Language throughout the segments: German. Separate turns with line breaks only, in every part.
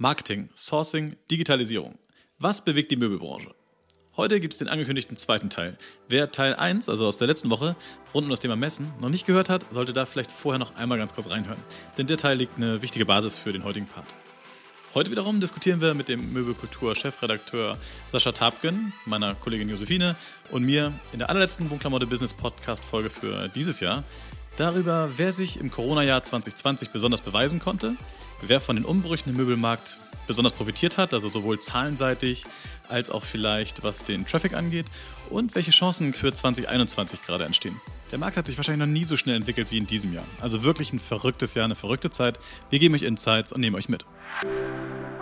Marketing, Sourcing, Digitalisierung. Was bewegt die Möbelbranche? Heute gibt es den angekündigten zweiten Teil. Wer Teil 1, also aus der letzten Woche, rund um das Thema Messen, noch nicht gehört hat, sollte da vielleicht vorher noch einmal ganz kurz reinhören. Denn der Teil liegt eine wichtige Basis für den heutigen Part. Heute wiederum diskutieren wir mit dem Möbelkultur-Chefredakteur Sascha Tapken, meiner Kollegin Josephine und mir in der allerletzten Bunklamode Business Podcast-Folge für dieses Jahr darüber, wer sich im Corona-Jahr 2020 besonders beweisen konnte, wer von den Umbrüchen im Möbelmarkt besonders profitiert hat, also sowohl zahlenseitig als auch vielleicht was den Traffic angeht und welche Chancen für 2021 gerade entstehen. Der Markt hat sich wahrscheinlich noch nie so schnell entwickelt wie in diesem Jahr. Also wirklich ein verrücktes Jahr, eine verrückte Zeit. Wir geben euch Insights und nehmen euch mit.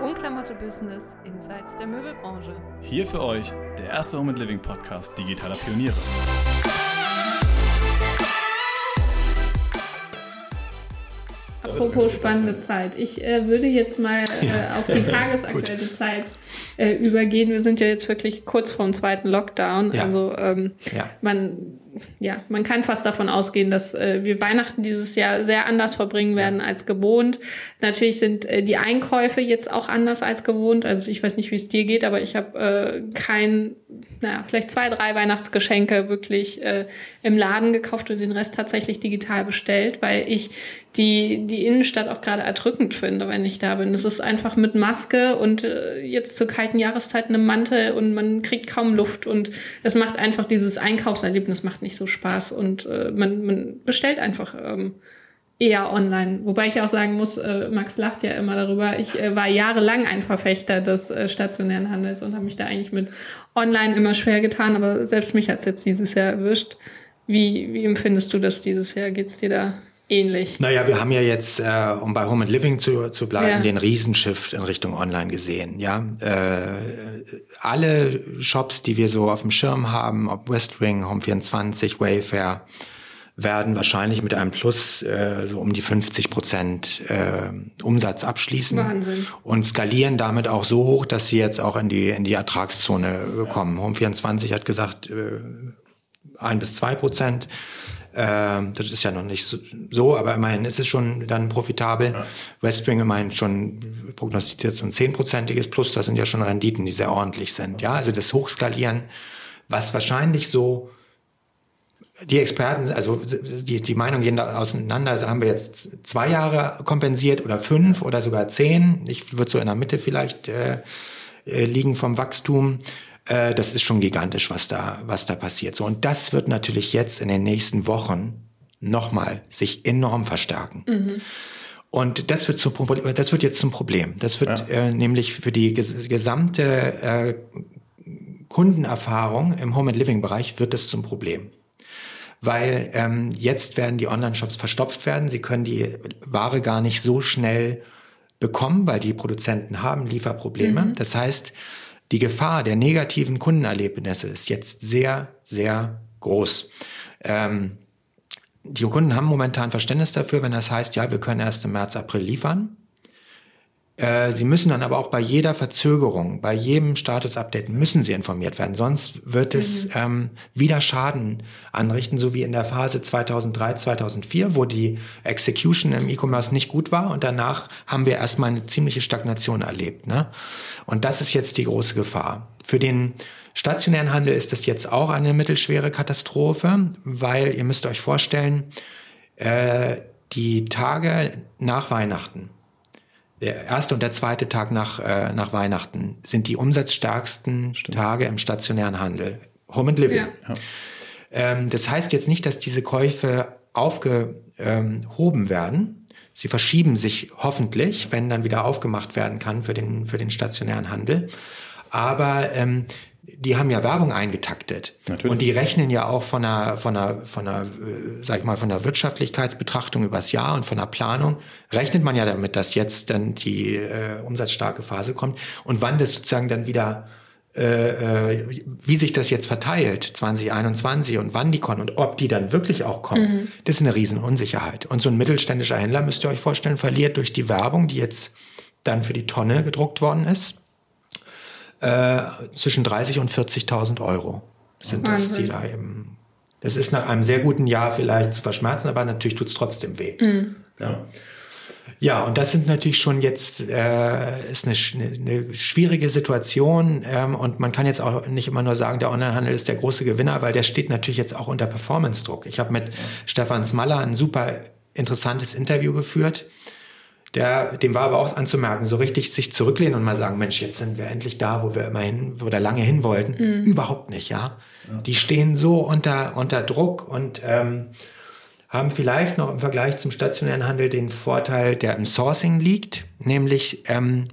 Unklamotte Business Insights der Möbelbranche.
Hier für euch der erste Home and Living Podcast digitaler Pioniere.
Apropos spannende Zeit. Ich äh, würde jetzt mal äh, auf die tagesaktuelle Zeit äh, übergehen. Wir sind ja jetzt wirklich kurz vor dem zweiten Lockdown. Ja. Also ähm, ja. man ja, man kann fast davon ausgehen, dass äh, wir Weihnachten dieses Jahr sehr anders verbringen werden ja. als gewohnt. Natürlich sind äh, die Einkäufe jetzt auch anders als gewohnt. Also ich weiß nicht, wie es dir geht, aber ich habe äh, kein, naja, vielleicht zwei, drei Weihnachtsgeschenke wirklich äh, im Laden gekauft und den Rest tatsächlich digital bestellt, weil ich die, die Innenstadt auch gerade erdrückend finde, wenn ich da bin. Es ist einfach mit Maske und äh, jetzt zur kalten Jahreszeit eine Mantel und man kriegt kaum Luft und es macht einfach dieses Einkaufserlebnis macht nicht so Spaß und äh, man, man bestellt einfach ähm, eher online. Wobei ich auch sagen muss, äh, Max lacht ja immer darüber. Ich äh, war jahrelang ein Verfechter des äh, stationären Handels und habe mich da eigentlich mit online immer schwer getan, aber selbst mich hat es jetzt dieses Jahr erwischt. Wie, wie empfindest du das dieses Jahr? Geht's dir da ähnlich.
Naja, wir haben ja jetzt, äh, um bei Home and Living zu, zu bleiben, ja. den Riesenshift in Richtung Online gesehen. Ja, äh, alle Shops, die wir so auf dem Schirm haben, ob Westwing, Home24, Wayfair, werden wahrscheinlich mit einem Plus äh, so um die 50 Prozent äh, Umsatz abschließen
Wahnsinn.
und skalieren damit auch so hoch, dass sie jetzt auch in die in die Ertragszone kommen. Home24 hat gesagt äh, ein bis zwei Prozent. Ähm, das ist ja noch nicht so, so, aber immerhin ist es schon dann profitabel. Ja. Westwing immerhin schon prognostiziert so ein zehnprozentiges Plus. Das sind ja schon Renditen, die sehr ordentlich sind. Ja, also das Hochskalieren, was wahrscheinlich so die Experten, also die, die Meinung gehen da auseinander. Also haben wir jetzt zwei Jahre kompensiert oder fünf oder sogar zehn. Ich würde so in der Mitte vielleicht äh, äh liegen vom Wachstum. Äh, das ist schon gigantisch, was da, was da passiert. So, und das wird natürlich jetzt in den nächsten Wochen nochmal sich enorm verstärken. Mhm. Und das wird, zum, das wird jetzt zum Problem. Das wird ja. äh, nämlich für die ges gesamte äh, Kundenerfahrung im Home and Living Bereich wird es zum Problem. Weil ähm, jetzt werden die Online-Shops verstopft werden. Sie können die Ware gar nicht so schnell bekommen, weil die Produzenten haben Lieferprobleme. Mhm. Das heißt, die Gefahr der negativen Kundenerlebnisse ist jetzt sehr, sehr groß. Ähm, die Kunden haben momentan Verständnis dafür, wenn das heißt, ja, wir können erst im März, April liefern. Äh, sie müssen dann aber auch bei jeder Verzögerung, bei jedem Status-Update müssen Sie informiert werden. Sonst wird es mhm. ähm, wieder Schaden anrichten, so wie in der Phase 2003, 2004, wo die Execution im E-Commerce nicht gut war und danach haben wir erstmal eine ziemliche Stagnation erlebt. Ne? Und das ist jetzt die große Gefahr. Für den stationären Handel ist das jetzt auch eine mittelschwere Katastrophe, weil ihr müsst euch vorstellen, äh, die Tage nach Weihnachten, der erste und der zweite Tag nach, äh, nach Weihnachten sind die umsatzstärksten Stimmt. Tage im stationären Handel. Home and Living. Ja. Ähm, das heißt jetzt nicht, dass diese Käufe aufgehoben werden. Sie verschieben sich hoffentlich, wenn dann wieder aufgemacht werden kann für den, für den stationären Handel. Aber ähm, die haben ja Werbung eingetaktet. Natürlich. Und die rechnen ja auch von einer, von einer, von einer, äh, sag ich mal, von einer Wirtschaftlichkeitsbetrachtung übers Jahr und von der Planung rechnet man ja damit, dass jetzt dann die äh, umsatzstarke Phase kommt und wann das sozusagen dann wieder äh, äh wie sich das jetzt verteilt, 2021 und wann die kommen und ob die dann wirklich auch kommen, mhm. das ist eine Riesenunsicherheit. Und so ein mittelständischer Händler, müsst ihr euch vorstellen, verliert durch die Werbung, die jetzt dann für die Tonne gedruckt worden ist, äh, zwischen 30 und 40.000 Euro sind Wahnsinn. das, die da eben. Das ist nach einem sehr guten Jahr vielleicht zu verschmerzen, aber natürlich tut es trotzdem weh. Mhm. Ja. Ja, und das sind natürlich schon jetzt äh, ist eine, eine schwierige Situation ähm, und man kann jetzt auch nicht immer nur sagen, der Onlinehandel ist der große Gewinner, weil der steht natürlich jetzt auch unter Performance-Druck. Ich habe mit ja. Stefan Smaller ein super interessantes Interview geführt. Der, dem war aber auch anzumerken, so richtig sich zurücklehnen und mal sagen, Mensch, jetzt sind wir endlich da, wo wir immerhin oder lange hin wollten. Mhm. Überhaupt nicht, ja? ja. Die stehen so unter, unter Druck und ähm, haben vielleicht noch im Vergleich zum stationären Handel den Vorteil, der im Sourcing liegt, nämlich ähm,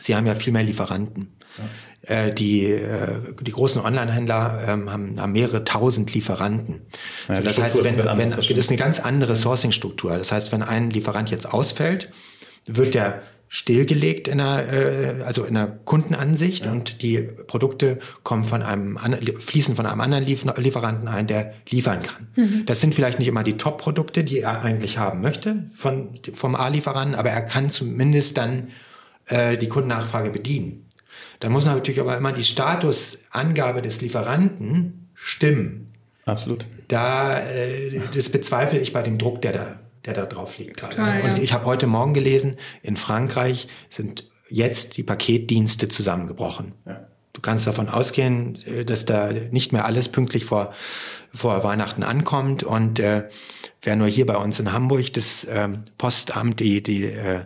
sie haben ja viel mehr Lieferanten. Ja. Äh, die, äh, die großen Online-Händler ähm, haben, haben mehrere tausend Lieferanten. Ja, so, das heißt, wenn, wenn, das ist eine ganz andere Sourcing-Struktur. Das heißt, wenn ein Lieferant jetzt ausfällt, wird der stillgelegt in einer, äh, also in einer Kundenansicht ja. und die Produkte kommen von einem, fließen von einem anderen Lieferanten ein, der liefern kann. Mhm. Das sind vielleicht nicht immer die Top-Produkte, die er eigentlich haben möchte von, vom A-Lieferanten, aber er kann zumindest dann äh, die Kundennachfrage bedienen. Dann muss natürlich aber immer die Statusangabe des Lieferanten stimmen.
Absolut.
Da, äh, das bezweifle ich bei dem Druck, der da der da drauf liegt gerade. Total, und ja. ich habe heute Morgen gelesen, in Frankreich sind jetzt die Paketdienste zusammengebrochen. Ja. Du kannst davon ausgehen, äh, dass da nicht mehr alles pünktlich vor, vor Weihnachten ankommt. Und äh, wer nur hier bei uns in Hamburg das ähm, Postamt, die, die äh,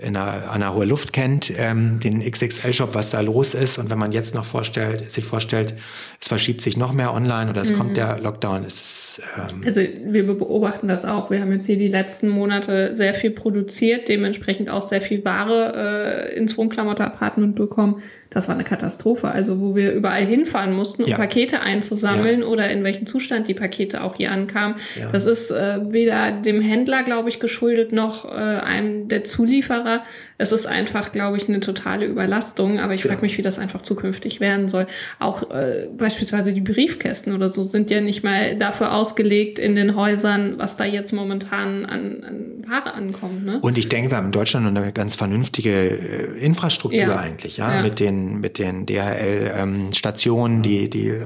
in einer, einer hohe Luft kennt, ähm, den XXL-Shop, was da los ist. Und wenn man jetzt noch vorstellt, sich vorstellt, es verschiebt sich noch mehr online oder es mhm. kommt der Lockdown, ist es.
Ähm also wir beobachten das auch. Wir haben jetzt hier die letzten Monate sehr viel produziert, dementsprechend auch sehr viel Ware äh, ins Wohnklamotter-Apartment bekommen. Das war eine Katastrophe. Also wo wir überall hinfahren mussten, um ja. Pakete einzusammeln ja. oder in welchem Zustand die Pakete auch hier ankamen. Ja. Das ist äh, weder dem Händler, glaube ich, geschuldet, noch äh, einem der Zulieferer. Es ist einfach, glaube ich, eine totale Überlastung. Aber ich frage mich, wie das einfach zukünftig werden soll. Auch äh, beispielsweise die Briefkästen oder so sind ja nicht mal dafür ausgelegt in den Häusern, was da jetzt momentan an, an Ware ankommt. Ne?
Und ich denke, wir haben in Deutschland eine ganz vernünftige äh, Infrastruktur eigentlich, ja, mit den mit den DHL-Stationen, ähm, die die äh,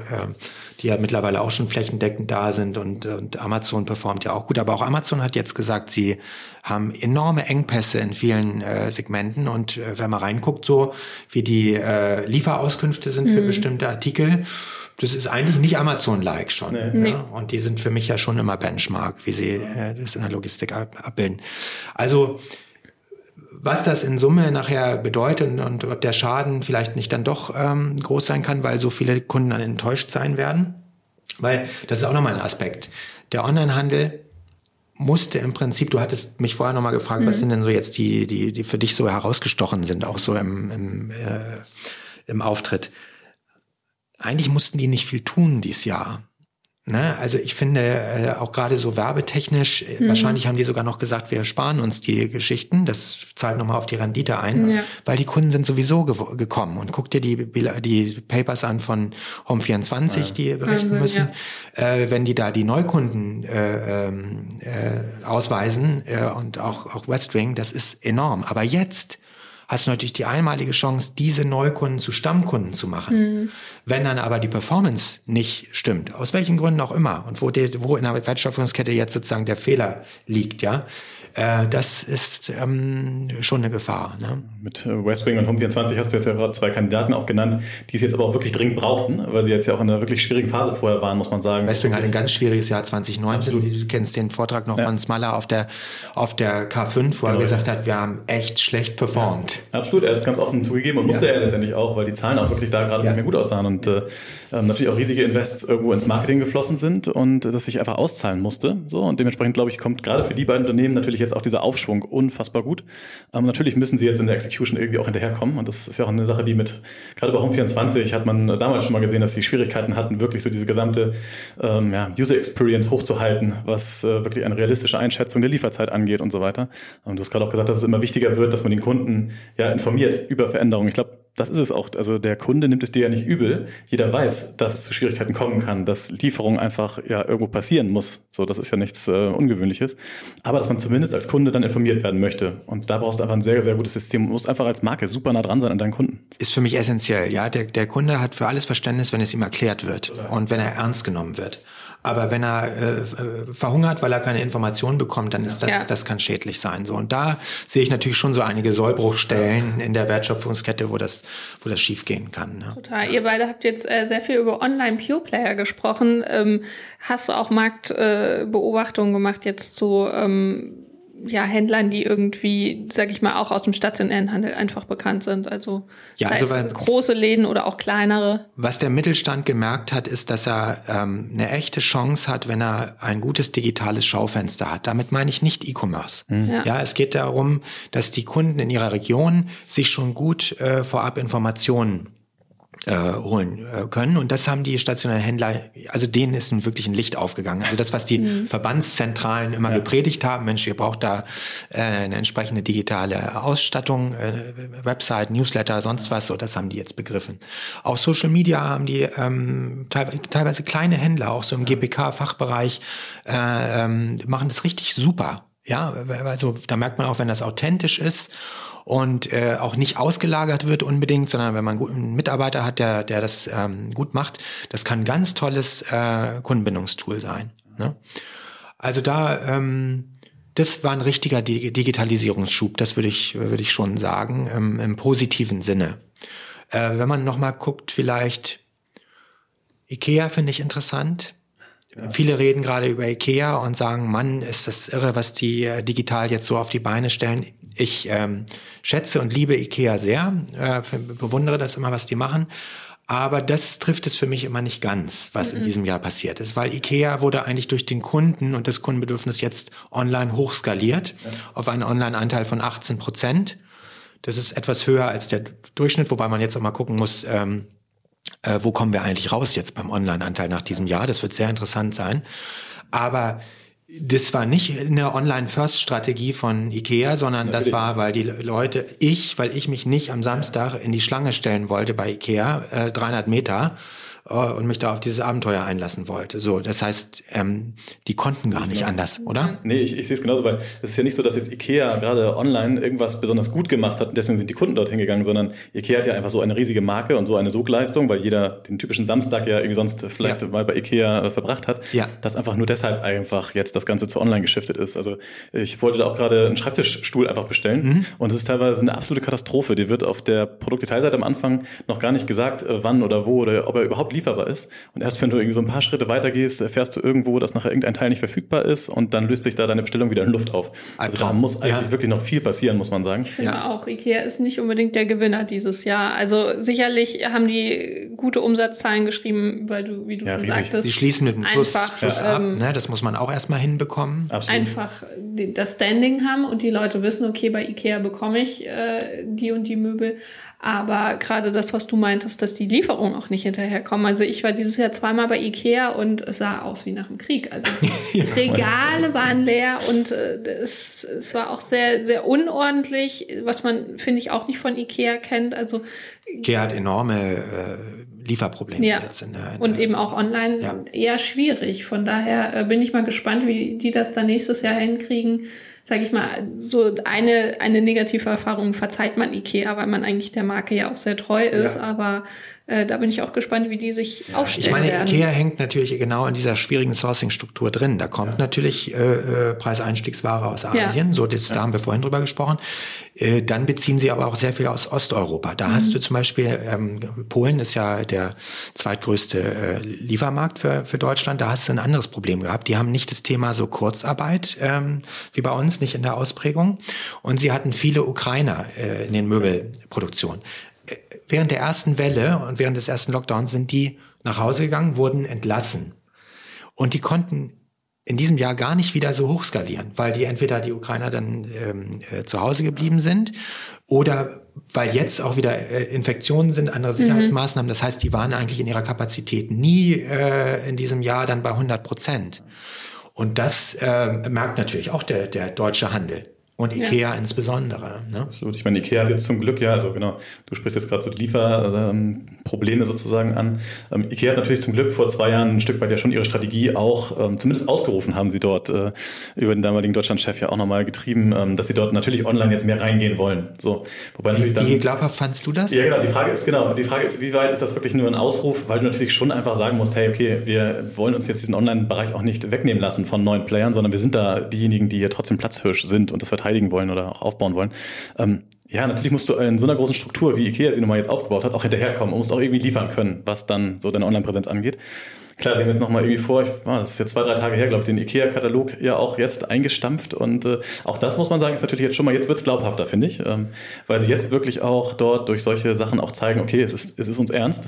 die ja mittlerweile auch schon flächendeckend da sind und, und Amazon performt ja auch gut. Aber auch Amazon hat jetzt gesagt, sie haben enorme Engpässe in vielen äh, Segmenten und äh, wenn man reinguckt, so wie die äh, Lieferauskünfte sind für mhm. bestimmte Artikel, das ist eigentlich nicht Amazon-like schon. Nee. Ja? Nee. Und die sind für mich ja schon immer Benchmark, wie sie äh, das in der Logistik abbilden. Also was das in Summe nachher bedeutet und ob der Schaden vielleicht nicht dann doch ähm, groß sein kann, weil so viele Kunden dann enttäuscht sein werden. Weil das ist auch nochmal ein Aspekt. Der Onlinehandel musste im Prinzip, du hattest mich vorher nochmal gefragt, mhm. was sind denn so jetzt die, die, die für dich so herausgestochen sind, auch so im, im, äh, im Auftritt. Eigentlich mussten die nicht viel tun dieses Jahr. Ne? Also ich finde äh, auch gerade so werbetechnisch, äh, mhm. wahrscheinlich haben die sogar noch gesagt, wir sparen uns die Geschichten, das zahlt nochmal auf die Rendite ein, ja. weil die Kunden sind sowieso ge gekommen. Und guck dir die, die Papers an von Home24, ja. die berichten also, müssen. Ja. Äh, wenn die da die Neukunden äh, ähm, äh, ausweisen äh, und auch, auch Westwing, das ist enorm. Aber jetzt hast du natürlich die einmalige Chance, diese Neukunden zu Stammkunden zu machen. Mhm. Wenn dann aber die Performance nicht stimmt, aus welchen Gründen auch immer, und wo, die, wo in der Wertschöpfungskette jetzt sozusagen der Fehler liegt, ja, äh, das ist ähm, schon eine Gefahr. Ne?
Mit äh, Westwing und Home24 hast du jetzt ja gerade zwei Kandidaten auch genannt, die es jetzt aber auch wirklich dringend brauchten, weil sie jetzt ja auch in einer wirklich schwierigen Phase vorher waren, muss man sagen.
Westwing hat ein ganz schwieriges Jahr 2019. Absolut. Du kennst den Vortrag noch ja. von Smaller auf der, auf der K5, wo genau. er gesagt hat, wir haben echt schlecht performt.
Ja. Absolut, er hat es ganz offen zugegeben und musste ja. er letztendlich auch, weil die Zahlen auch wirklich da gerade nicht mehr gut aussahen und äh, ähm, natürlich auch riesige Invests irgendwo ins Marketing geflossen sind und das sich einfach auszahlen musste. So und dementsprechend glaube ich kommt gerade für die beiden Unternehmen natürlich jetzt auch dieser Aufschwung unfassbar gut. Ähm, natürlich müssen sie jetzt in der Execution irgendwie auch hinterherkommen. Und das ist ja auch eine Sache, die mit, gerade bei Home24 hat man damals schon mal gesehen, dass sie Schwierigkeiten hatten, wirklich so diese gesamte ähm, ja, User Experience hochzuhalten, was äh, wirklich eine realistische Einschätzung der Lieferzeit angeht und so weiter. Und du hast gerade auch gesagt, dass es immer wichtiger wird, dass man den Kunden ja informiert über Veränderungen. Ich glaube, das ist es auch. Also der Kunde nimmt es dir ja nicht übel. Jeder weiß, dass es zu Schwierigkeiten kommen kann, dass Lieferung einfach ja irgendwo passieren muss. So, das ist ja nichts äh, Ungewöhnliches. Aber dass man zumindest als Kunde dann informiert werden möchte. Und da brauchst du einfach ein sehr, sehr gutes System. Du musst einfach als Marke super nah dran sein an deinen Kunden.
Ist für mich essentiell, ja. Der, der Kunde hat für alles Verständnis, wenn es ihm erklärt wird und wenn er ernst genommen wird. Aber wenn er äh, verhungert, weil er keine Informationen bekommt, dann ist das, ja. das kann schädlich sein. So und da sehe ich natürlich schon so einige Sollbruchstellen in der Wertschöpfungskette, wo das, wo das schiefgehen kann. Ne?
Total. Ihr beide habt jetzt äh, sehr viel über Online-Pure-Player gesprochen. Ähm, hast du auch Marktbeobachtungen äh, gemacht jetzt zu ähm, ja, Händlern, die irgendwie, sag ich mal, auch aus dem stationären Handel einfach bekannt sind. Also, ja, also weil, große Läden oder auch kleinere.
Was der Mittelstand gemerkt hat, ist, dass er ähm, eine echte Chance hat, wenn er ein gutes digitales Schaufenster hat. Damit meine ich nicht E-Commerce. Mhm. Ja. ja. es geht darum, dass die Kunden in ihrer Region sich schon gut äh, vorab Informationen äh, holen äh, können. Und das haben die stationären Händler, also denen ist ein, wirklich ein Licht aufgegangen. Also das, was die mhm. Verbandszentralen immer ja. gepredigt haben, Mensch, ihr braucht da äh, eine entsprechende digitale Ausstattung, äh, Website, Newsletter, sonst was, so das haben die jetzt begriffen. Auch Social Media haben die ähm, teilweise kleine Händler, auch so im GPK-Fachbereich, äh, ähm, machen das richtig super. Ja, also da merkt man auch, wenn das authentisch ist und äh, auch nicht ausgelagert wird unbedingt, sondern wenn man einen Mitarbeiter hat, der, der das ähm, gut macht, das kann ein ganz tolles äh, Kundenbindungstool sein. Ne? Also da, ähm, das war ein richtiger Digitalisierungsschub, das würde ich, würde ich schon sagen, ähm, im positiven Sinne. Äh, wenn man nochmal guckt, vielleicht Ikea finde ich interessant. Ja. Viele reden gerade über Ikea und sagen, Mann, ist das irre, was die äh, digital jetzt so auf die Beine stellen. Ich ähm, schätze und liebe Ikea sehr, äh, bewundere das immer, was die machen. Aber das trifft es für mich immer nicht ganz, was mhm. in diesem Jahr passiert ist, weil IKEA wurde eigentlich durch den Kunden und das Kundenbedürfnis jetzt online hochskaliert ja. auf einen Online-Anteil von 18 Prozent. Das ist etwas höher als der Durchschnitt, wobei man jetzt auch mal gucken muss, ähm, äh, wo kommen wir eigentlich raus jetzt beim Online-Anteil nach diesem Jahr. Das wird sehr interessant sein. Aber das war nicht eine Online-First-Strategie von Ikea, sondern Natürlich. das war, weil die Leute, ich, weil ich mich nicht am Samstag in die Schlange stellen wollte bei Ikea, äh, 300 Meter, und mich da auf dieses Abenteuer einlassen wollte. So, das heißt, ähm, die konnten gar nicht anders, oder?
Nee, ich, ich sehe es genauso, weil es ist ja nicht so, dass jetzt Ikea gerade online irgendwas besonders gut gemacht hat und deswegen sind die Kunden dorthin gegangen, sondern Ikea hat ja einfach so eine riesige Marke und so eine Sogleistung, weil jeder den typischen Samstag ja irgendwie sonst vielleicht ja. mal bei Ikea äh, verbracht hat, ja. dass einfach nur deshalb einfach jetzt das Ganze zu online geschiftet ist. Also ich wollte da auch gerade einen Schreibtischstuhl einfach bestellen mhm. und es ist teilweise eine absolute Katastrophe. Die wird auf der Produktdetailseite am Anfang noch gar nicht gesagt, äh, wann oder wo oder ob er überhaupt lieferbar ist. Und erst wenn du irgendwie so ein paar Schritte weiter gehst, erfährst du irgendwo, dass nachher irgendein Teil nicht verfügbar ist und dann löst sich da deine Bestellung wieder in Luft auf. Also da muss eigentlich ja. wirklich noch viel passieren, muss man sagen. Ich
finde ja. auch, Ikea ist nicht unbedingt der Gewinner dieses Jahr. Also sicherlich haben die gute Umsatzzahlen geschrieben, weil du, wie du ja, schon riesig. sagtest.
Die schließen mit einem Plus, einfach, Plus ab, ähm, ne? das muss man auch erstmal hinbekommen.
Absolut. Einfach das Standing haben und die Leute wissen, okay, bei Ikea bekomme ich äh, die und die Möbel. Aber gerade das, was du meintest, dass die Lieferungen auch nicht hinterherkommen. Also ich war dieses Jahr zweimal bei Ikea und es sah aus wie nach dem Krieg. Also die Regale waren leer und äh, es, es war auch sehr, sehr unordentlich, was man, finde ich, auch nicht von Ikea kennt. Also
Ikea hat enorme äh, Lieferprobleme
ja. jetzt. In der, in und eben auch online ja. eher schwierig. Von daher äh, bin ich mal gespannt, wie die das dann nächstes Jahr hinkriegen sage ich mal, so eine, eine negative Erfahrung verzeiht man Ikea, weil man eigentlich der Marke ja auch sehr treu ist. Ja. Aber äh, da bin ich auch gespannt, wie die sich ja, aufstellen
Ich meine,
werden.
Ikea hängt natürlich genau in dieser schwierigen Sourcing-Struktur drin. Da kommt ja. natürlich äh, äh, Preiseinstiegsware aus Asien, ja. so das, da haben wir vorhin drüber gesprochen. Äh, dann beziehen sie aber auch sehr viel aus Osteuropa. Da mhm. hast du zum Beispiel, ähm, Polen ist ja der zweitgrößte äh, Liefermarkt für, für Deutschland. Da hast du ein anderes Problem gehabt. Die haben nicht das Thema so Kurzarbeit ähm, wie bei uns, nicht in der Ausprägung. Und sie hatten viele Ukrainer äh, in den Möbelproduktionen während der ersten Welle und während des ersten Lockdowns sind die nach Hause gegangen, wurden entlassen. Und die konnten in diesem Jahr gar nicht wieder so hochskalieren, weil die entweder die Ukrainer dann ähm, äh, zu Hause geblieben sind oder weil jetzt auch wieder äh, Infektionen sind, andere mhm. Sicherheitsmaßnahmen. Das heißt, die waren eigentlich in ihrer Kapazität nie äh, in diesem Jahr dann bei 100 Prozent. Und das äh, merkt natürlich auch der, der deutsche Handel. Und Ikea ja. insbesondere.
Ne? Absolut. Ich meine, Ikea hat jetzt zum Glück ja, also genau, du sprichst jetzt gerade so die Lieferprobleme ähm, sozusagen an. Ähm, Ikea hat natürlich zum Glück vor zwei Jahren ein Stück weit ja schon ihre Strategie auch, ähm, zumindest ausgerufen haben sie dort äh, über den damaligen Deutschlandchef ja auch nochmal getrieben, ähm, dass sie dort natürlich online jetzt mehr reingehen wollen. So,
wobei natürlich dann, wie glaubhaft fandst du das?
Ja, genau. Die Frage ist genau, die Frage ist, wie weit ist das wirklich nur ein Ausruf, weil du natürlich schon einfach sagen musst, hey, okay, wir wollen uns jetzt diesen Online-Bereich auch nicht wegnehmen lassen von neuen Playern, sondern wir sind da diejenigen, die hier trotzdem Platzhirsch sind und das wird verteidigen wollen oder auch aufbauen wollen. Ähm, ja, natürlich musst du in so einer großen Struktur, wie Ikea sie nun mal jetzt aufgebaut hat, auch hinterherkommen und musst auch irgendwie liefern können, was dann so deine Online-Präsenz angeht. Klar, sie haben jetzt nochmal irgendwie vor, ich, oh, das ist jetzt zwei, drei Tage her, glaube ich, den IKEA-Katalog ja auch jetzt eingestampft und äh, auch das muss man sagen, ist natürlich jetzt schon mal, jetzt wird's glaubhafter, finde ich, ähm, weil sie jetzt wirklich auch dort durch solche Sachen auch zeigen, okay, es ist, es ist uns ernst.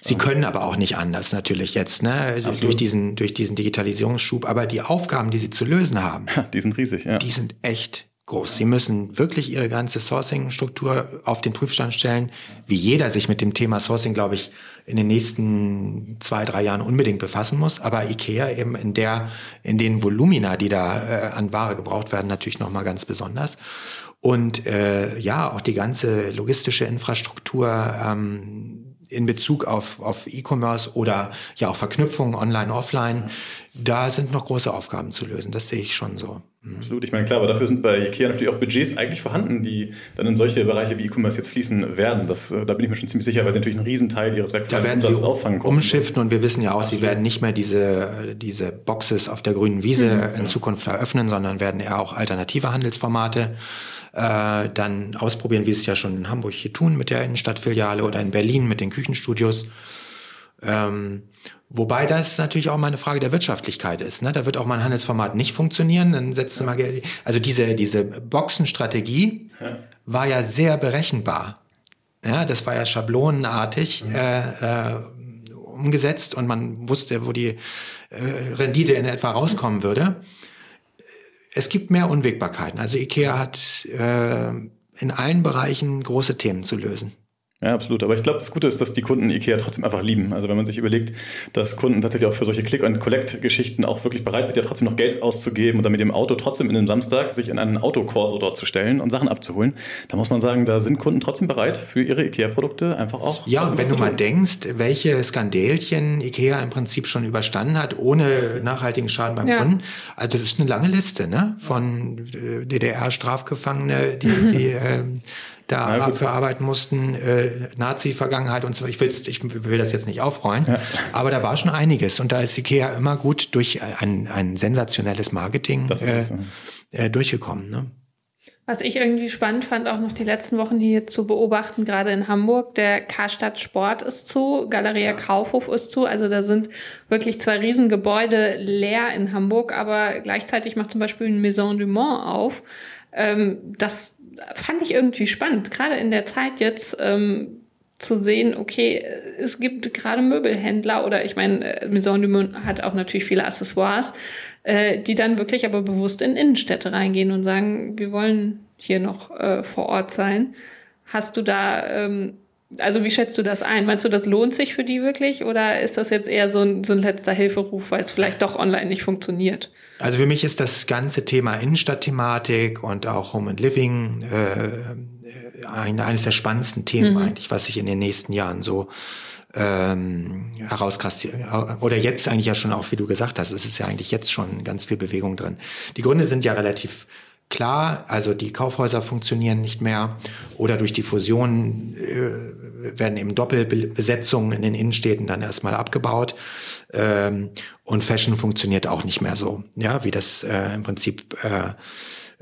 Sie können aber auch nicht anders natürlich jetzt, ne, Absolut. durch diesen, durch diesen Digitalisierungsschub, aber die Aufgaben, die sie zu lösen haben,
die sind riesig, ja.
Die sind echt groß. Sie müssen wirklich ihre ganze Sourcing-Struktur auf den Prüfstand stellen, wie jeder sich mit dem Thema Sourcing, glaube ich, in den nächsten zwei, drei Jahren unbedingt befassen muss. Aber IKEA eben in der, in den Volumina, die da äh, an Ware gebraucht werden, natürlich nochmal ganz besonders. Und äh, ja, auch die ganze logistische Infrastruktur ähm, in Bezug auf, auf E-Commerce oder ja auch Verknüpfungen online, offline, da sind noch große Aufgaben zu lösen. Das sehe ich schon so.
Mhm. Absolut. Ich meine, klar, aber dafür sind bei IKEA natürlich auch Budgets eigentlich vorhanden, die dann in solche Bereiche wie E-Commerce jetzt fließen werden. Das, äh, da bin ich mir schon ziemlich sicher, weil sie natürlich einen Riesenteil ihres
Wegfalls da werden sie auffangen können. umschiften und wir wissen ja auch, Absolut. sie werden nicht mehr diese, diese Boxes auf der grünen Wiese mhm, in ja. Zukunft eröffnen, sondern werden eher auch alternative Handelsformate äh, dann ausprobieren, wie es ja schon in Hamburg hier tun mit der Innenstadtfiliale oder in Berlin mit den Küchenstudios. Ähm, Wobei das natürlich auch mal eine Frage der Wirtschaftlichkeit ist. Ne? Da wird auch mal ein Handelsformat nicht funktionieren. Dann setzt du mal Geld. Also diese, diese Boxenstrategie ja. war ja sehr berechenbar. Ja, das war ja schablonenartig mhm. äh, äh, umgesetzt und man wusste, wo die äh, Rendite in etwa rauskommen würde. Es gibt mehr Unwägbarkeiten. Also IKEA hat äh, in allen Bereichen große Themen zu lösen.
Ja, absolut. Aber ich glaube, das Gute ist, dass die Kunden Ikea trotzdem einfach lieben. Also wenn man sich überlegt, dass Kunden tatsächlich auch für solche Click-and-Collect-Geschichten auch wirklich bereit sind, ja trotzdem noch Geld auszugeben und dann mit dem Auto trotzdem in einem Samstag sich in einen Autokorso dort zu stellen und Sachen abzuholen, da muss man sagen, da sind Kunden trotzdem bereit, für ihre Ikea-Produkte einfach auch.
Ja, und wenn du mal denkst, welche Skandälchen Ikea im Prinzip schon überstanden hat, ohne nachhaltigen Schaden beim ja. Kunden, also das ist eine lange Liste, ne? Von äh, DDR-Strafgefangene, die, die äh, da ja, verarbeiten mussten, äh, Nazi-Vergangenheit und so. Ich, will's, ich will das jetzt nicht aufrollen, ja. aber da war schon einiges und da ist Ikea immer gut durch ein, ein sensationelles Marketing äh, äh, durchgekommen. Ne?
Was ich irgendwie spannend fand, auch noch die letzten Wochen hier zu beobachten, gerade in Hamburg, der Karstadt Sport ist zu, Galeria ja. Kaufhof ist zu. Also da sind wirklich zwei Riesengebäude leer in Hamburg, aber gleichzeitig macht zum Beispiel ein Maison du Mont auf. Ähm, das fand ich irgendwie spannend, gerade in der Zeit jetzt ähm, zu sehen, okay, es gibt gerade Möbelhändler oder ich meine, äh, Maison du Monde hat auch natürlich viele Accessoires, äh, die dann wirklich aber bewusst in Innenstädte reingehen und sagen, wir wollen hier noch äh, vor Ort sein. Hast du da ähm, also wie schätzt du das ein? Meinst du, das lohnt sich für die wirklich oder ist das jetzt eher so ein, so ein letzter Hilferuf, weil es vielleicht doch online nicht funktioniert?
Also für mich ist das ganze Thema Innenstadtthematik und auch Home and Living äh, ein, eines der spannendsten Themen mhm. eigentlich, was sich in den nächsten Jahren so ähm, herauskristallisiert. Oder jetzt eigentlich ja schon auch, wie du gesagt hast, es ist ja eigentlich jetzt schon ganz viel Bewegung drin. Die Gründe sind ja relativ klar, also die Kaufhäuser funktionieren nicht mehr oder durch die Fusion äh, werden eben Doppelbesetzungen in den Innenstädten dann erstmal abgebaut ähm, und Fashion funktioniert auch nicht mehr so, ja, wie das äh, im Prinzip äh,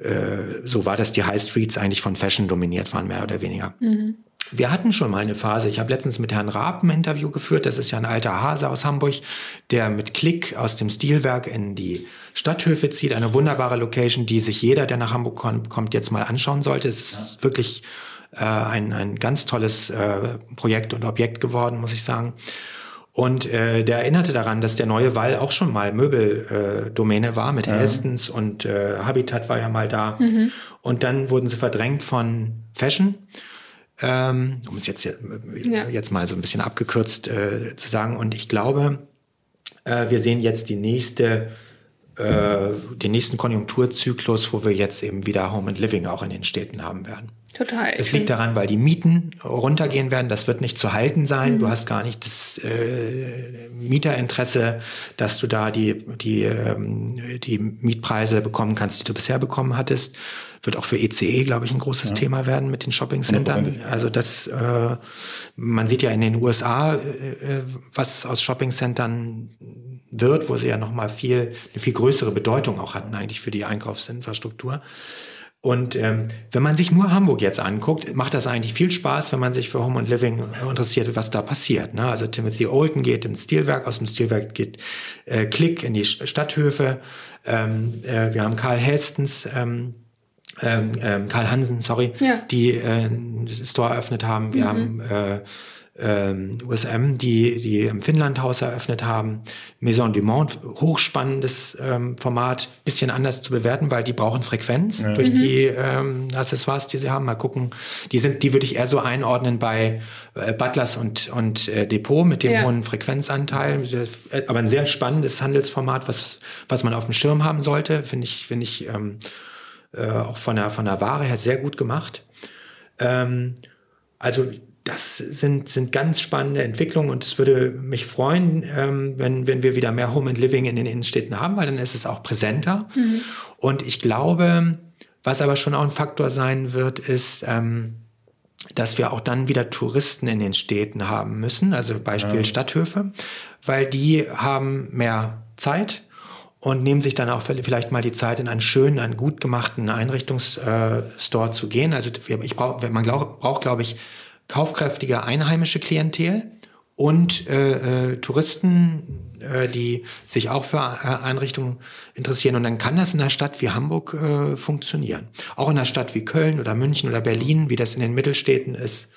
äh, so war, dass die High Streets eigentlich von Fashion dominiert waren, mehr oder weniger. Mhm. Wir hatten schon mal eine Phase. Ich habe letztens mit Herrn Raab ein Interview geführt. Das ist ja ein alter Hase aus Hamburg, der mit Klick aus dem Stilwerk in die Stadthöfe zieht. Eine wunderbare Location, die sich jeder, der nach Hamburg kommt, jetzt mal anschauen sollte. Es ist ja. wirklich äh, ein, ein ganz tolles äh, Projekt und Objekt geworden, muss ich sagen. Und äh, der erinnerte daran, dass der neue Wall auch schon mal Möbeldomäne äh, war mit ja. Hastens und äh, Habitat war ja mal da. Mhm. Und dann wurden sie verdrängt von Fashion. Ähm, um es jetzt, äh, ja. jetzt mal so ein bisschen abgekürzt äh, zu sagen. Und ich glaube, äh, wir sehen jetzt die nächste äh, den nächsten Konjunkturzyklus, wo wir jetzt eben wieder Home and Living auch in den Städten haben werden.
Total.
Das liegt daran, weil die Mieten runtergehen werden. Das wird nicht zu halten sein. Mhm. Du hast gar nicht das äh, Mieterinteresse, dass du da die, die, ähm, die Mietpreise bekommen kannst, die du bisher bekommen hattest. Wird auch für ECE, e, glaube ich, ein großes ja. Thema werden mit den Shoppingcentern. Also das, äh, man sieht ja in den USA, äh, äh, was aus Shoppingcentern wird, wo sie ja noch mal viel eine viel größere Bedeutung auch hatten eigentlich für die Einkaufsinfrastruktur. Und ähm, wenn man sich nur Hamburg jetzt anguckt, macht das eigentlich viel Spaß, wenn man sich für Home and Living interessiert, was da passiert. Ne? Also Timothy Olden geht ins Stilwerk, aus dem Stilwerk geht äh, Klick in die Stadthöfe. Ähm, äh, wir haben Karl Hestens, ähm, ähm, ähm, Karl Hansen, sorry, ja. die äh, Store eröffnet haben. Wir mhm. haben äh, ähm, USM, die, die im Finnlandhaus eröffnet haben. Maison du Monde, hochspannendes ähm, Format, bisschen anders zu bewerten, weil die brauchen Frequenz ja. durch mhm. die ähm, Accessoires, die sie haben. Mal gucken. Die sind, die würde ich eher so einordnen bei äh, Butlers und, und äh, Depot mit dem ja. hohen Frequenzanteil. Äh, aber ein sehr spannendes Handelsformat, was, was man auf dem Schirm haben sollte, finde ich, finde ich ähm, äh, auch von der, von der Ware her sehr gut gemacht. Ähm, also das sind, sind ganz spannende Entwicklungen und es würde mich freuen, ähm, wenn, wenn wir wieder mehr Home and Living in den Innenstädten haben, weil dann ist es auch präsenter. Mhm. Und ich glaube, was aber schon auch ein Faktor sein wird, ist, ähm, dass wir auch dann wieder Touristen in den Städten haben müssen, also Beispiel ja. Stadthöfe, weil die haben mehr Zeit und nehmen sich dann auch vielleicht mal die Zeit, in einen schönen, einen gut gemachten Einrichtungsstore äh, zu gehen. Also ich brauch, man glaub, braucht, glaube ich, kaufkräftige einheimische Klientel und äh, äh, Touristen, äh, die sich auch für äh, Einrichtungen interessieren. Und dann kann das in einer Stadt wie Hamburg äh, funktionieren. Auch in einer Stadt wie Köln oder München oder Berlin, wie das in den Mittelstädten ist,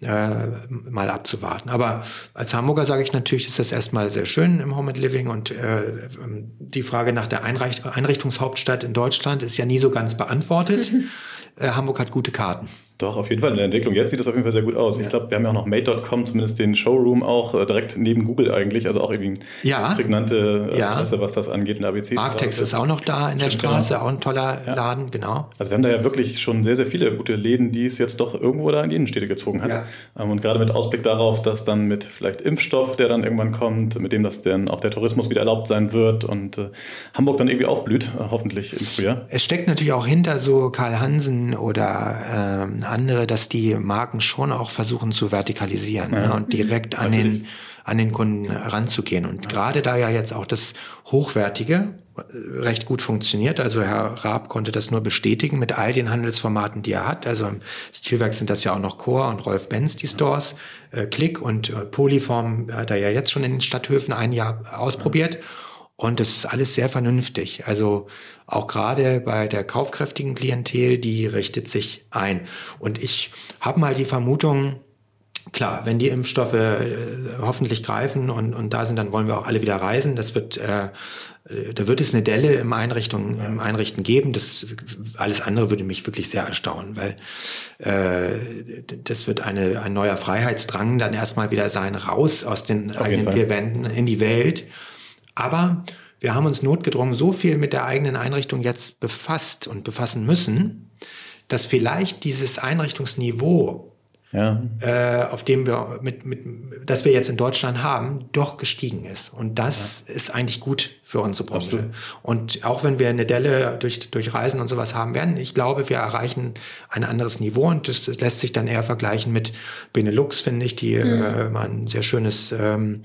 äh, mal abzuwarten. Aber als Hamburger sage ich natürlich, ist das erstmal sehr schön im Home and Living und äh, die Frage nach der Einricht Einrichtungshauptstadt in Deutschland ist ja nie so ganz beantwortet. äh, Hamburg hat gute Karten.
Doch, auf jeden Fall. In der Entwicklung jetzt sieht das auf jeden Fall sehr gut aus. Ja. Ich glaube, wir haben ja auch noch Made.com, zumindest den Showroom auch äh, direkt neben Google eigentlich. Also auch irgendwie ja. prägnante äh, ja. Adresse, was das angeht in der ABC.
Arctex ist auch noch da in der Stimmt, genau. Straße, genau. auch ein toller ja. Laden, genau.
Also wir haben da ja wirklich schon sehr, sehr viele gute Läden, die es jetzt doch irgendwo da in die Innenstädte gezogen hat. Ähm, und gerade mit Ausblick darauf, dass dann mit vielleicht Impfstoff, der dann irgendwann kommt, mit dem das dann auch der Tourismus wieder erlaubt sein wird und äh, Hamburg dann irgendwie aufblüht, äh, hoffentlich im Frühjahr.
Es steckt natürlich auch hinter so Karl Hansen oder ähm, andere, dass die Marken schon auch versuchen zu vertikalisieren ja. ne, und direkt an den, an den Kunden ranzugehen. Und ja. gerade da ja jetzt auch das Hochwertige äh, recht gut funktioniert. Also Herr Raab konnte das nur bestätigen mit all den Handelsformaten, die er hat. Also im Stilwerk sind das ja auch noch Core und Rolf Benz, die Stores. Äh, Klick und äh, Polyform hat er ja jetzt schon in den Stadthöfen ein Jahr ausprobiert. Und das ist alles sehr vernünftig. Also auch gerade bei der kaufkräftigen Klientel, die richtet sich ein. Und ich habe mal die Vermutung, klar, wenn die Impfstoffe äh, hoffentlich greifen und, und da sind, dann wollen wir auch alle wieder reisen. Das wird, äh, da wird es eine Delle im Einrichtung, im Einrichten geben. Das alles andere würde mich wirklich sehr erstaunen, weil äh, das wird eine, ein neuer Freiheitsdrang dann erstmal wieder sein, raus aus den Auf eigenen vier Wänden in die Welt. Aber wir haben uns notgedrungen so viel mit der eigenen Einrichtung jetzt befasst und befassen müssen, dass vielleicht dieses Einrichtungsniveau, ja. äh, auf dem wir mit, mit, das wir jetzt in Deutschland haben, doch gestiegen ist. Und das ja. ist eigentlich gut für unsere Branche. Und auch wenn wir eine Delle durch, durch Reisen und sowas haben werden, ich glaube, wir erreichen ein anderes Niveau und das, das lässt sich dann eher vergleichen mit Benelux, finde ich, die mhm. äh, mal ein sehr schönes ähm,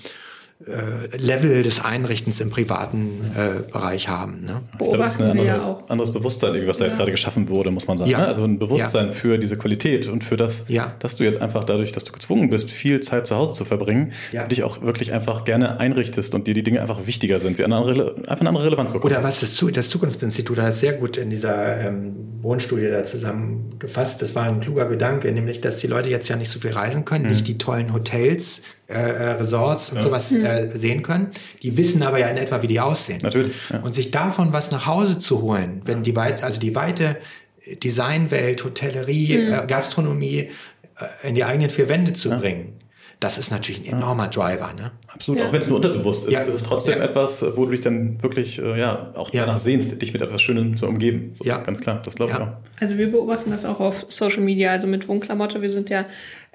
äh, Level des Einrichtens im privaten äh, Bereich haben. Ne?
Ich glaube, das ist ein andere, anderes Bewusstsein, was da jetzt gerade geschaffen wurde, muss man sagen. Ja. Ne? Also ein Bewusstsein ja. für diese Qualität und für das, ja. dass du jetzt einfach dadurch, dass du gezwungen bist, viel Zeit zu Hause zu verbringen, dich auch wirklich einfach gerne einrichtest und dir die Dinge einfach wichtiger sind, sie eine andere, einfach eine andere Relevanz bekommen.
Oder was das, das Zukunftsinstitut hat sehr gut in dieser ähm, Wohnstudie da zusammengefasst. Das war ein kluger Gedanke, nämlich, dass die Leute jetzt ja nicht so viel reisen können, mhm. nicht die tollen Hotels äh, äh, Resorts und ja. sowas mhm. äh, sehen können. Die wissen aber ja in etwa, wie die aussehen.
Natürlich.
Ja. Und sich davon was nach Hause zu holen, wenn die weit, also die weite Designwelt, Hotellerie, mhm. äh, Gastronomie äh, in die eigenen vier Wände zu ja. bringen. Das ist natürlich ein enormer Driver. Ne?
Absolut, ja. auch wenn es nur unterbewusst ist, ja. ist es trotzdem ja. etwas, wo du dich dann wirklich äh, ja, auch danach sehnst, dich mit etwas Schönem zu umgeben. So, ja. Ganz klar, das glaube ich auch.
Also wir beobachten das auch auf Social Media, also mit Wohnklamotte. Wir sind ja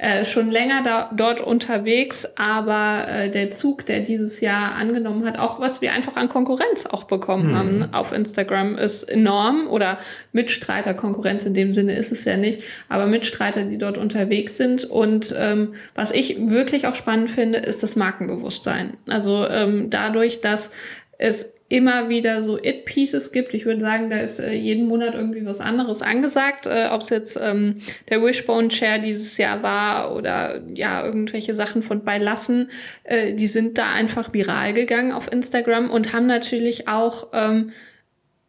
äh, schon länger da, dort unterwegs, aber äh, der Zug, der dieses Jahr angenommen hat, auch was wir einfach an Konkurrenz auch bekommen mhm. haben auf Instagram, ist enorm oder Mitstreiterkonkurrenz in dem Sinne ist es ja nicht, aber Mitstreiter, die dort unterwegs sind. Und ähm, was ich wirklich auch spannend finde, ist das Markenbewusstsein. Also ähm, dadurch, dass es immer wieder so It-Pieces gibt. Ich würde sagen, da ist äh, jeden Monat irgendwie was anderes angesagt, äh, ob es jetzt ähm, der Wishbone Chair dieses Jahr war oder ja, irgendwelche Sachen von Beilassen, äh, die sind da einfach viral gegangen auf Instagram und haben natürlich auch ähm,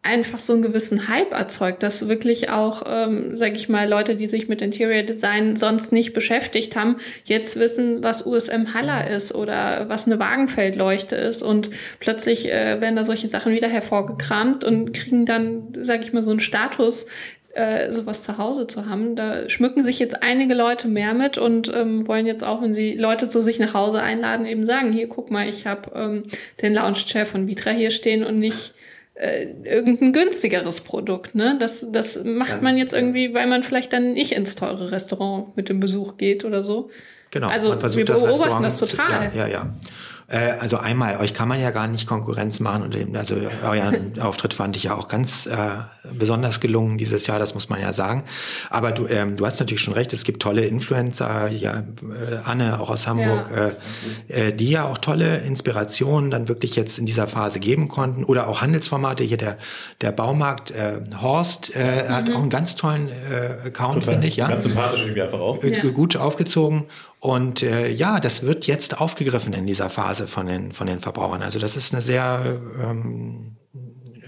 einfach so einen gewissen Hype erzeugt, dass wirklich auch, ähm, sage ich mal, Leute, die sich mit Interior Design sonst nicht beschäftigt haben, jetzt wissen, was USM Haller mhm. ist oder was eine Wagenfeldleuchte ist und plötzlich äh, werden da solche Sachen wieder hervorgekramt und kriegen dann, sage ich mal, so einen Status, äh, sowas zu Hause zu haben. Da schmücken sich jetzt einige Leute mehr mit und ähm, wollen jetzt auch, wenn sie Leute zu sich nach Hause einladen, eben sagen, hier, guck mal, ich habe ähm, den Lounge-Chair von Vitra hier stehen und nicht äh, irgendein günstigeres Produkt. Ne? Das, das macht man jetzt irgendwie, weil man vielleicht dann nicht ins teure Restaurant mit dem Besuch geht oder so.
Genau.
Also wir beobachten das, das total.
Zu, ja, ja, ja. Äh, also einmal, euch kann man ja gar nicht Konkurrenz machen und also euren Auftritt fand ich ja auch ganz äh, besonders gelungen dieses Jahr, das muss man ja sagen. Aber du, ähm, du hast natürlich schon recht, es gibt tolle Influencer, ja, äh, Anne auch aus Hamburg, ja. Äh, äh, die ja auch tolle Inspirationen dann wirklich jetzt in dieser Phase geben konnten oder auch Handelsformate. Hier der der Baumarkt äh, Horst äh, mhm. hat auch einen ganz tollen äh, Account, finde ich. Ja,
ganz sympathisch irgendwie einfach auch.
Ja. Gut aufgezogen und äh, ja, das wird jetzt aufgegriffen in dieser Phase von den, von den Verbrauchern. Also das ist eine sehr, ähm,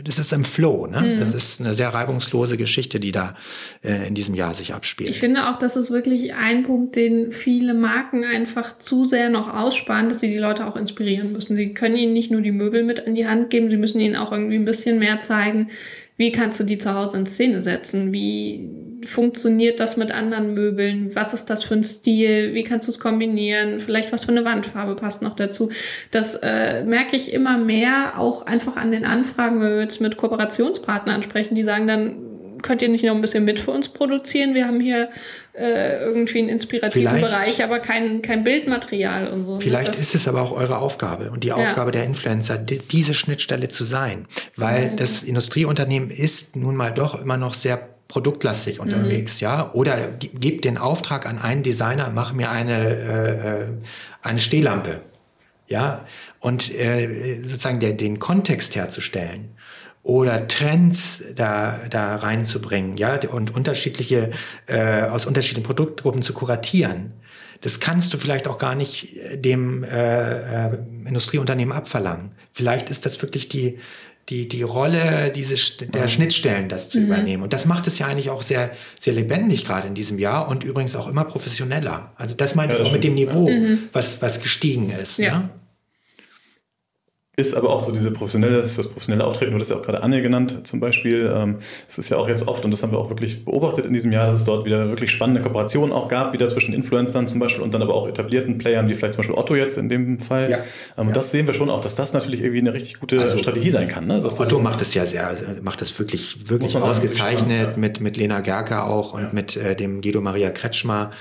das ist im Flow, ne? Mhm. Das ist eine sehr reibungslose Geschichte, die da äh, in diesem Jahr sich abspielt.
Ich finde auch, das ist wirklich ein Punkt, den viele Marken einfach zu sehr noch aussparen, dass sie die Leute auch inspirieren müssen. Sie können ihnen nicht nur die Möbel mit an die Hand geben, sie müssen ihnen auch irgendwie ein bisschen mehr zeigen, wie kannst du die zu Hause in Szene setzen? Wie funktioniert das mit anderen Möbeln? Was ist das für ein Stil? Wie kannst du es kombinieren? Vielleicht was für eine Wandfarbe passt noch dazu? Das äh, merke ich immer mehr, auch einfach an den Anfragen, wenn wir jetzt mit Kooperationspartnern sprechen, die sagen dann, könnt ihr nicht noch ein bisschen mit für uns produzieren? Wir haben hier äh, irgendwie einen inspirativen vielleicht, Bereich, aber kein, kein Bildmaterial und so.
Vielleicht das, ist es aber auch eure Aufgabe und die Aufgabe ja. der Influencer, die, diese Schnittstelle zu sein. Weil ja. das Industrieunternehmen ist nun mal doch immer noch sehr produktlastig unterwegs, mhm. ja, oder gib den Auftrag an einen Designer, mach mir eine äh, äh, eine Stehlampe, ja, und äh, sozusagen der, den Kontext herzustellen oder Trends da, da reinzubringen, ja, und unterschiedliche, äh, aus unterschiedlichen Produktgruppen zu kuratieren. Das kannst du vielleicht auch gar nicht äh, dem äh, äh, Industrieunternehmen abverlangen. Vielleicht ist das wirklich die, die, die Rolle diese, der mhm. Schnittstellen, das zu mhm. übernehmen. Und das macht es ja eigentlich auch sehr, sehr lebendig gerade in diesem Jahr und übrigens auch immer professioneller. Also das meine ja, ich auch mit dem Niveau, mhm. was, was gestiegen ist. Ja. Ne?
Ist aber auch so diese professionelle, das ist das professionelle Auftreten, du hast ja auch gerade Anne genannt zum Beispiel. Ähm, es ist ja auch jetzt oft, und das haben wir auch wirklich beobachtet in diesem Jahr, dass es dort wieder wirklich spannende Kooperationen auch gab, wieder zwischen Influencern zum Beispiel und dann aber auch etablierten Playern, wie vielleicht zum Beispiel Otto jetzt in dem Fall. Ja. Und ja. das sehen wir schon auch, dass das natürlich irgendwie eine richtig gute also, Strategie sein kann. Ne?
Otto so macht es ja sehr, macht es wirklich, wirklich ausgezeichnet, sagen, mit, mit Lena Gerker auch und mit äh, dem Guido Maria Kretschmer.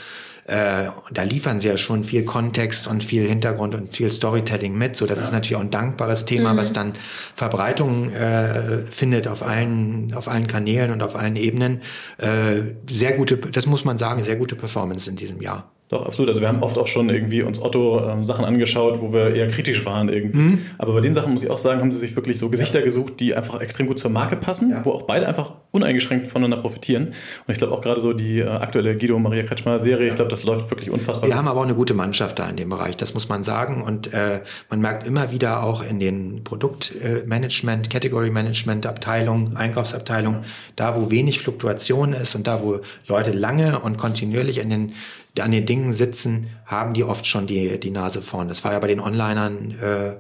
Äh, da liefern sie ja schon viel Kontext und viel Hintergrund und viel Storytelling mit. So, das ja. ist natürlich auch ein dankbares Thema, mhm. was dann Verbreitung äh, findet auf allen, auf allen Kanälen und auf allen Ebenen. Äh, sehr gute, das muss man sagen, sehr gute Performance in diesem Jahr.
Doch, absolut. Also wir haben oft auch schon irgendwie uns Otto-Sachen ähm, angeschaut, wo wir eher kritisch waren irgendwie. Mhm. Aber bei den Sachen muss ich auch sagen, haben sie sich wirklich so Gesichter ja. gesucht, die einfach extrem gut zur Marke passen, ja. wo auch beide einfach uneingeschränkt voneinander profitieren. Und ich glaube auch gerade so die äh, aktuelle Guido Maria Kretschmer Serie, ich glaube, das läuft wirklich unfassbar.
Wir haben aber auch eine gute Mannschaft da in dem Bereich, das muss man sagen. Und äh, man merkt immer wieder auch in den Produktmanagement, Category Management Abteilungen, Einkaufsabteilungen, da wo wenig Fluktuation ist und da wo Leute lange und kontinuierlich in den an den Dingen sitzen, haben die oft schon die, die Nase vorn. Das war ja bei den Onlinern äh,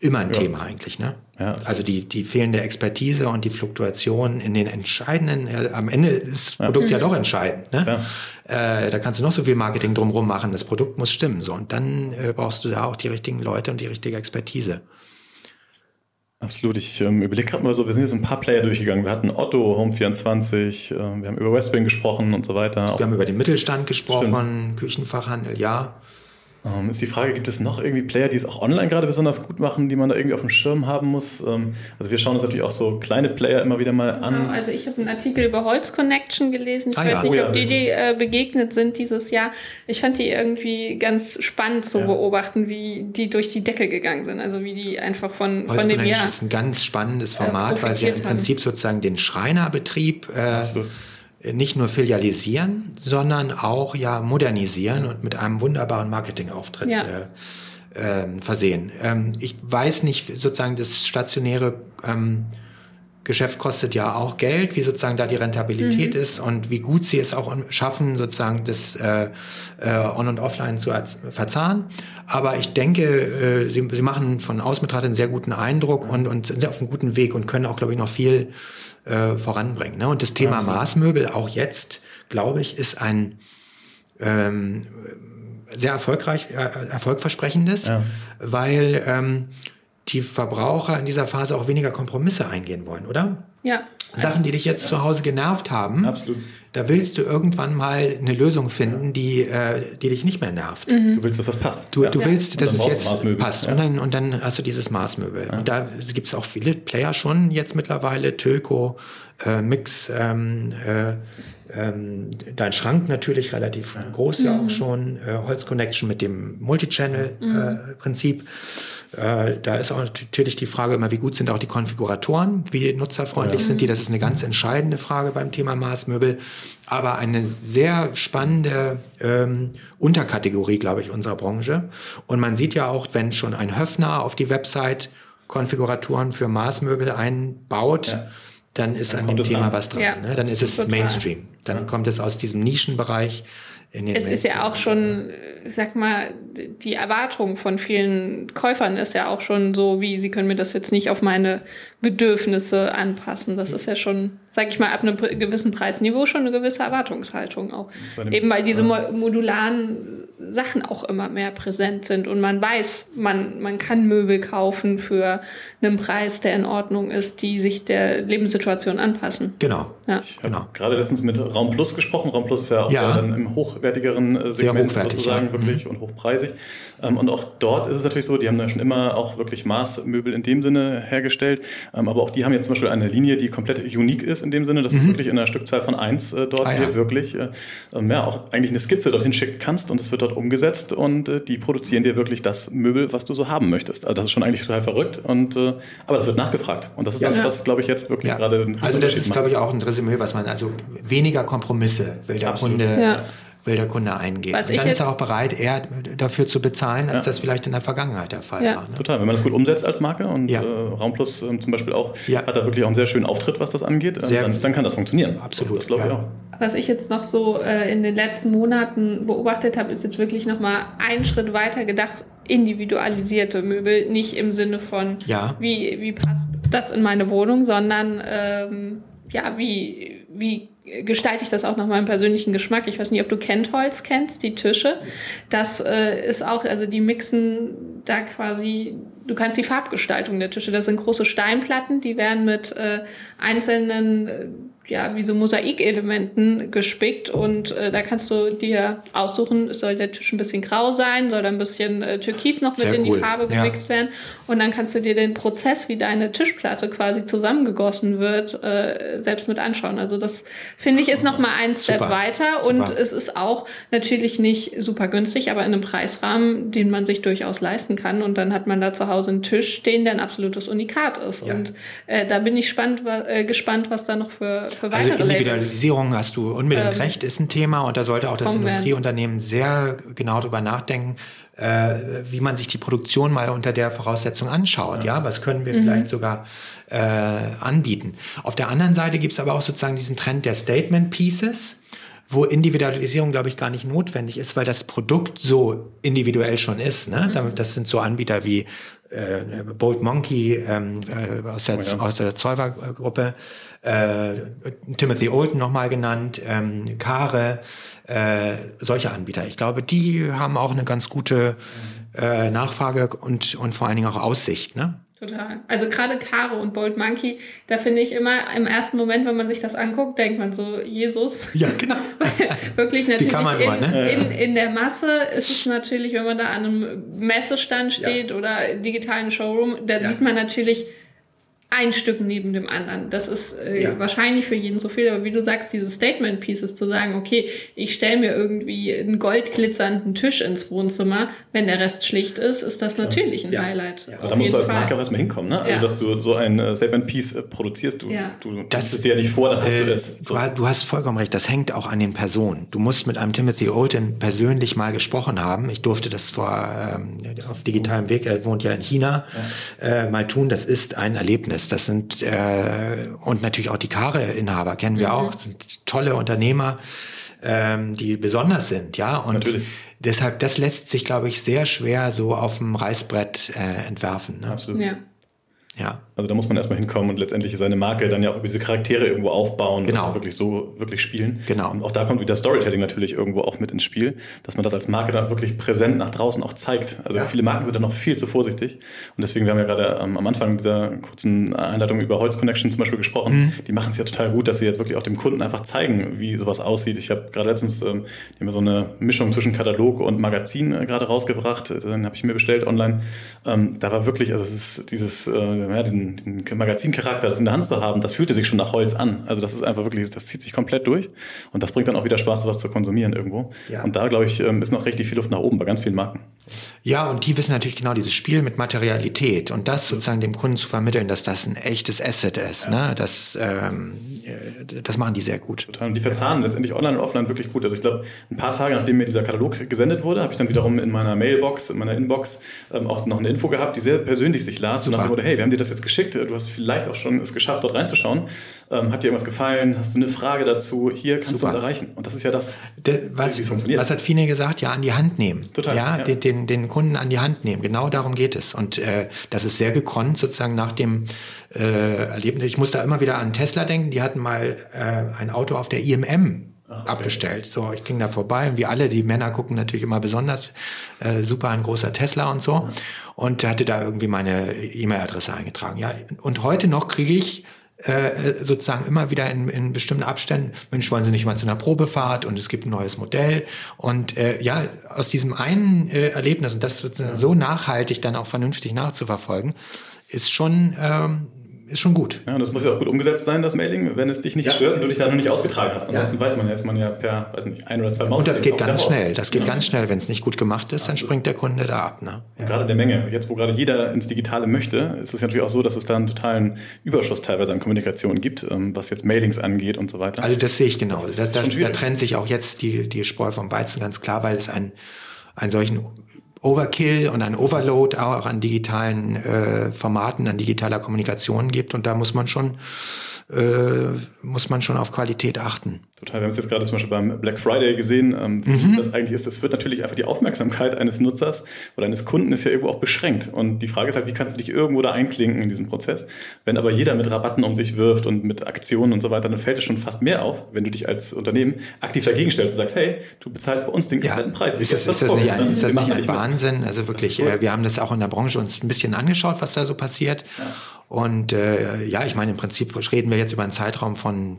immer ein ja. Thema eigentlich, ne? Ja. Also die, die fehlende Expertise und die Fluktuation in den entscheidenden, äh, am Ende ist das Produkt ja, ja doch entscheidend. Ne? Äh, da kannst du noch so viel Marketing drumherum machen, das Produkt muss stimmen. So. Und dann äh, brauchst du da auch die richtigen Leute und die richtige Expertise.
Absolut. Ich ähm, überlege gerade mal so, wir sind jetzt ein paar Player durchgegangen. Wir hatten Otto, Home24, äh, wir haben über Westwing gesprochen und so weiter.
Wir haben über den Mittelstand gesprochen, Stimmt. Küchenfachhandel, ja.
Ähm, ist die Frage, gibt es noch irgendwie Player, die es auch online gerade besonders gut machen, die man da irgendwie auf dem Schirm haben muss? Ähm, also wir schauen uns natürlich auch so kleine Player immer wieder mal an.
Genau, also ich habe einen Artikel über Holz Connection gelesen. Ich ah, weiß ja. nicht, oh, ob ja, die, die äh, begegnet sind dieses Jahr. Ich fand die irgendwie ganz spannend zu ja. beobachten, wie die durch die Decke gegangen sind. Also wie die einfach von, Holz von dem Jahr.
ist ein ganz spannendes äh, Format, äh, weil sie ja im Prinzip sozusagen den Schreinerbetrieb äh, nicht nur filialisieren, sondern auch ja modernisieren und mit einem wunderbaren Marketingauftritt ja. äh, äh, versehen. Ähm, ich weiß nicht, sozusagen das stationäre ähm, Geschäft kostet ja auch Geld, wie sozusagen da die Rentabilität mhm. ist und wie gut sie es auch schaffen, sozusagen das äh, äh, On- und Offline zu verzahnen. Aber ich denke, äh, sie, sie machen von außen betrachtet einen sehr guten Eindruck und, und sind auf einem guten Weg und können auch, glaube ich, noch viel äh, voranbringen. Ne? Und das Thema okay. Maßmöbel auch jetzt, glaube ich, ist ein ähm, sehr erfolgreich, äh, erfolgversprechendes, ja. weil ähm, die Verbraucher in dieser Phase auch weniger Kompromisse eingehen wollen, oder?
Ja.
Sachen, die dich jetzt ja. zu Hause genervt haben.
Absolut.
Da willst du irgendwann mal eine Lösung finden, die, äh, die dich nicht mehr nervt.
Mhm. Du willst, dass das passt.
Du, du willst, dass es jetzt passt. Ja. Und, dann, und dann hast du dieses Maßmöbel. Und da gibt es auch viele Player schon jetzt mittlerweile. Tölko, äh, Mix, ähm, äh, ähm, dein Schrank natürlich relativ ja. groß ja auch mhm. schon. Äh, Holz Connection mit dem Multichannel-Prinzip. Mhm. Äh, da ist auch natürlich die Frage immer, wie gut sind auch die Konfiguratoren, wie nutzerfreundlich ja. sind die. Das ist eine ganz entscheidende Frage beim Thema Maßmöbel. Aber eine sehr spannende ähm, Unterkategorie, glaube ich, unserer Branche. Und man sieht ja auch, wenn schon ein Höfner auf die Website Konfiguratoren für Maßmöbel einbaut, ja. dann ist dann an dem Thema an. was dran. Ja. Ne? Dann ist es. Mainstream. Dann kommt es aus diesem Nischenbereich
es ist ja auch schon, sag mal, die Erwartung von vielen Käufern ist ja auch schon so, wie sie können mir das jetzt nicht auf meine Bedürfnisse anpassen. Das ist ja schon, sag ich mal, ab einem gewissen Preisniveau schon eine gewisse Erwartungshaltung auch. Eben weil diese modularen Sachen auch immer mehr präsent sind und man weiß, man, man kann Möbel kaufen für einen Preis, der in Ordnung ist, die sich der Lebenssituation anpassen.
Genau.
Ja. Ich habe genau. gerade letztens mit Raum Plus gesprochen. Raum Plus ist ja auch ja. dann im hochwertigeren äh, Segment sozusagen ja. wirklich mhm. und hochpreisig. Ähm, und auch dort ist es natürlich so, die haben da schon immer auch wirklich Maßmöbel in dem Sinne hergestellt. Ähm, aber auch die haben jetzt zum Beispiel eine Linie, die komplett unique ist in dem Sinne, dass mhm. du wirklich in einer Stückzahl von eins äh, dort ah, ja. wirklich äh, ähm, ja, auch eigentlich eine Skizze dorthin schicken kannst und es wird dort umgesetzt und äh, die produzieren dir wirklich das Möbel, was du so haben möchtest. Also das ist schon eigentlich total verrückt und äh, aber das wird nachgefragt und das ist ja. das, was glaube ich jetzt wirklich gerade
Also das ist glaube ich auch ein Resümee, was man also weniger Kompromisse will der Absolut. Kunde will der Kunde eingehen. Was und dann ist er auch bereit, eher dafür zu bezahlen, als ja. das vielleicht in der Vergangenheit der Fall ja. war. Ne?
Total, wenn man das gut umsetzt als Marke und ja. äh, Raumplus äh, zum Beispiel auch hat da wirklich auch einen sehr schönen Auftritt, was das angeht, äh, dann, dann, kann das funktionieren.
Absolut. Das
glaube ich auch. Was ich jetzt noch so äh, in den letzten Monaten beobachtet habe, ist jetzt wirklich nochmal einen Schritt weiter gedacht, individualisierte Möbel, nicht im Sinne von, wie, wie passt das in meine Wohnung, sondern ähm, ja, wie, wie gestalte ich das auch nach meinem persönlichen Geschmack. Ich weiß nicht, ob du Kentholz kennst, die Tische. Das äh, ist auch, also die mixen da quasi, du kannst die Farbgestaltung der Tische, das sind große Steinplatten, die werden mit äh, einzelnen äh, ja, wie so Mosaikelementen gespickt und äh, da kannst du dir aussuchen, soll der Tisch ein bisschen grau sein, soll da ein bisschen äh, Türkis noch Sehr mit in die Farbe gemixt ja. werden und dann kannst du dir den Prozess, wie deine Tischplatte quasi zusammengegossen wird, äh, selbst mit anschauen. Also das finde ich ist noch mal ein Step super. weiter super. und es ist auch natürlich nicht super günstig, aber in einem Preisrahmen, den man sich durchaus leisten kann und dann hat man da zu Hause einen Tisch stehen, der ein absolutes Unikat ist ja. und äh, da bin ich spannend, äh, gespannt, was da noch für für
weitere Also Individualisierung Labels, hast du unbedingt ähm, recht, ist ein Thema und da sollte auch das Industrieunternehmen sehr genau drüber nachdenken, äh, wie man sich die Produktion mal unter der Voraussetzung anschaut. Ja, ja? was können wir mhm. vielleicht sogar äh, anbieten. Auf der anderen Seite gibt es aber auch sozusagen diesen Trend der Statement Pieces wo Individualisierung, glaube ich, gar nicht notwendig ist, weil das Produkt so individuell schon ist. Ne? Mhm. Das sind so Anbieter wie äh, Bold Monkey ähm, äh, aus der, oh ja. aus der Zeuver-Gruppe, äh, Timothy Olden nochmal genannt, ähm, Kare, äh, solche Anbieter. Ich glaube, die haben auch eine ganz gute äh, Nachfrage und, und vor allen Dingen auch Aussicht. Ne?
Total. Also gerade Caro und Bold Monkey, da finde ich immer im ersten Moment, wenn man sich das anguckt, denkt man so, Jesus.
Ja, genau.
Wirklich natürlich
kann man
in,
immer, ne?
in, in der Masse ist es natürlich, wenn man da an einem Messestand steht ja. oder digitalen Showroom, da ja. sieht man natürlich ein Stück neben dem anderen. Das ist äh, ja. wahrscheinlich für jeden so viel, aber wie du sagst, diese Statement Pieces zu sagen, okay, ich stelle mir irgendwie einen goldglitzernden Tisch ins Wohnzimmer, wenn der Rest schlicht ist, ist das natürlich ein ja. Highlight.
Ja. Aber da musst du als Marke auch erstmal hinkommen, ne? Also, dass du so ein äh, Statement Piece äh, produzierst, du,
ja.
du das ist dir ja nicht vor, dann hast äh, du das.
So. Du, hast vollkommen recht, das hängt auch an den Personen. Du musst mit einem Timothy Olten persönlich mal gesprochen haben. Ich durfte das vor ähm, auf digitalem Weg, er wohnt ja in China, äh, mal tun. Das ist ein Erlebnis ist. Das sind äh, und natürlich auch die Kare-Inhaber kennen wir mhm. auch. Das sind tolle Unternehmer, ähm, die besonders sind, ja. Und natürlich. deshalb, das lässt sich, glaube ich, sehr schwer so auf dem Reißbrett äh, entwerfen. Ne?
Absolut. Ja. Ja. Also da muss man erstmal hinkommen und letztendlich seine Marke dann ja auch über diese Charaktere irgendwo aufbauen
genau.
und wirklich so wirklich spielen.
Genau.
Und auch da kommt wieder Storytelling natürlich irgendwo auch mit ins Spiel, dass man das als Marke dann wirklich präsent nach draußen auch zeigt. Also ja. viele Marken sind dann noch viel zu vorsichtig und deswegen, wir haben ja gerade ähm, am Anfang dieser kurzen Einleitung über Holz Connection zum Beispiel gesprochen, mhm. die machen es ja total gut, dass sie jetzt wirklich auch dem Kunden einfach zeigen, wie sowas aussieht. Ich habe gerade letztens ähm, haben so eine Mischung zwischen Katalog und Magazin äh, gerade rausgebracht, den habe ich mir bestellt online. Ähm, da war wirklich, also es ist dieses, äh, ja, diesen diesen, Magazincharakter, das in der Hand zu haben, das fühlte sich schon nach Holz an. Also das ist einfach wirklich, das zieht sich komplett durch und das bringt dann auch wieder Spaß, sowas zu konsumieren irgendwo. Ja. Und da, glaube ich, ähm, ist noch richtig viel Luft nach oben bei ganz vielen Marken.
Ja, und die wissen natürlich genau dieses Spiel mit Materialität und das sozusagen dem Kunden zu vermitteln, dass das ein echtes Asset ist. Ja. Ne? Das, ähm, äh, das machen die sehr gut.
Total. Und die verzahnen letztendlich online und offline wirklich gut. Also ich glaube, ein paar Tage nachdem mir dieser Katalog gesendet wurde, habe ich dann wiederum in meiner Mailbox, in meiner Inbox ähm, auch noch eine Info gehabt, die sehr persönlich sich las Super. und nach dem Motto, hey, wir haben dir das jetzt geschickt geschickt. Du hast vielleicht auch schon es geschafft, dort reinzuschauen. Ähm, hat dir irgendwas gefallen? Hast du eine Frage dazu? Hier kannst Super. du uns erreichen. Und das ist ja das,
De, was, wie es funktioniert. Was hat Fine gesagt? Ja, an die Hand nehmen. Total. Ja, ja. Den, den, den, Kunden an die Hand nehmen. Genau darum geht es. Und äh, das ist sehr gekonnt sozusagen nach dem äh, Erlebnis. Ich muss da immer wieder an Tesla denken. Die hatten mal äh, ein Auto auf der IMM Ach, okay. abgestellt. So, ich ging da vorbei und wie alle, die Männer gucken natürlich immer besonders äh, super ein großer Tesla und so. Ja. Und hatte da irgendwie meine E-Mail-Adresse eingetragen. Ja, und heute noch kriege ich äh, sozusagen immer wieder in, in bestimmten Abständen, Mensch, wollen Sie nicht mal zu einer Probefahrt und es gibt ein neues Modell. Und äh, ja, aus diesem einen äh, Erlebnis, und das wird so nachhaltig dann auch vernünftig nachzuverfolgen, ist schon ähm, ist schon gut.
Ja, und das muss ja auch gut umgesetzt sein, das Mailing, wenn es dich nicht ja. stört und du dich da noch nicht ausgetragen hast. Ansonsten ja. weiß man ja, ist man ja per, weiß nicht, ein oder zwei Maus.
Und das geht ganz schnell. Das geht ja. ganz schnell. Wenn es nicht gut gemacht ist, dann springt der Kunde da ab. Ne?
Ja. Gerade der Menge. Jetzt, wo gerade jeder ins Digitale möchte, ist es natürlich auch so, dass es da einen totalen Überschuss teilweise an Kommunikation gibt, ähm, was jetzt Mailings angeht und so weiter.
Also das sehe ich genau. Da, da, da trennt sich auch jetzt die, die Spreu vom Weizen ganz klar, weil es einen, einen solchen Overkill und ein Overload auch an digitalen äh, Formaten, an digitaler Kommunikation gibt. Und da muss man schon äh, muss man schon auf Qualität achten.
Total. Wir haben es jetzt gerade zum Beispiel beim Black Friday gesehen, ähm, wie mhm. das eigentlich ist. Das wird natürlich einfach die Aufmerksamkeit eines Nutzers oder eines Kunden ist ja irgendwo auch beschränkt. Und die Frage ist halt, wie kannst du dich irgendwo da einklinken in diesen Prozess? Wenn aber jeder mit Rabatten um sich wirft und mit Aktionen und so weiter, dann fällt es schon fast mehr auf, wenn du dich als Unternehmen aktiv dagegen stellst und sagst, hey, du bezahlst bei uns den
ja, kompletten Preis. Ist das, ist das, nicht ein, ist das nicht ein Wahnsinn? Also wirklich, äh, wir haben das auch in der Branche uns ein bisschen angeschaut, was da so passiert. Ja. Und äh, ja, ich meine, im Prinzip reden wir jetzt über einen Zeitraum von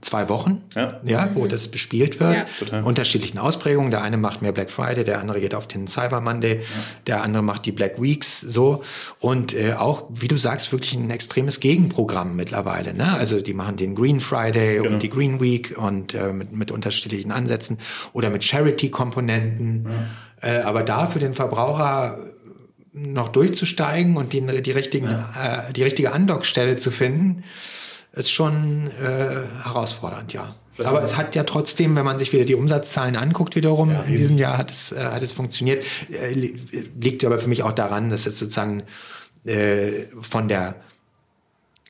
zwei Wochen, ja, ja wo mhm. das bespielt wird. Ja. Total. Unterschiedlichen Ausprägungen. Der eine macht mehr Black Friday, der andere geht auf den Cyber Monday, ja. der andere macht die Black Weeks so. Und äh, auch, wie du sagst, wirklich ein extremes Gegenprogramm mittlerweile. Ne? Also die machen den Green Friday genau. und die Green Week und äh, mit, mit unterschiedlichen Ansätzen oder mit Charity-Komponenten. Äh, aber da für den Verbraucher noch durchzusteigen und die, die, richtigen, ja. äh, die richtige Andockstelle zu finden, ist schon äh, herausfordernd, ja. Vielleicht aber es hat ja trotzdem, wenn man sich wieder die Umsatzzahlen anguckt, wiederum, ja, in diesem Jahr hat es, äh, hat es funktioniert. Äh, liegt aber für mich auch daran, dass es sozusagen äh, von der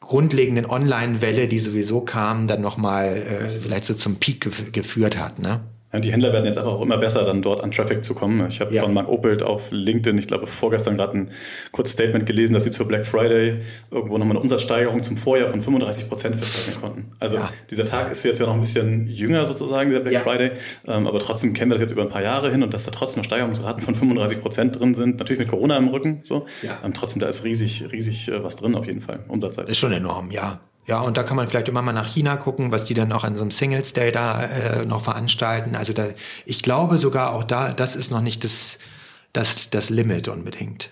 grundlegenden Online-Welle, die sowieso kam, dann nochmal äh, vielleicht so zum Peak gef geführt hat. Ne?
Ja, die Händler werden jetzt einfach auch immer besser, dann dort an Traffic zu kommen. Ich habe ja. von Mark Opelt auf LinkedIn, ich glaube vorgestern gerade ein kurzes Statement gelesen, dass sie zur Black Friday irgendwo nochmal eine Umsatzsteigerung zum Vorjahr von 35 Prozent verzeichnen konnten. Also ja. dieser Tag ist jetzt ja noch ein bisschen jünger sozusagen, dieser Black. Friday, ähm, aber trotzdem kennen wir das jetzt über ein paar Jahre hin und dass da trotzdem noch Steigerungsraten von 35 Prozent drin sind, natürlich mit Corona im Rücken, so. Ähm, trotzdem da ist riesig, riesig äh, was drin auf jeden Fall,
Umsatzseite. Ist schon enorm, ja. Ja, und da kann man vielleicht immer mal nach China gucken, was die dann auch an so einem Singles Day da äh, noch veranstalten. Also da, ich glaube sogar auch da, das ist noch nicht das, das, das Limit unbedingt.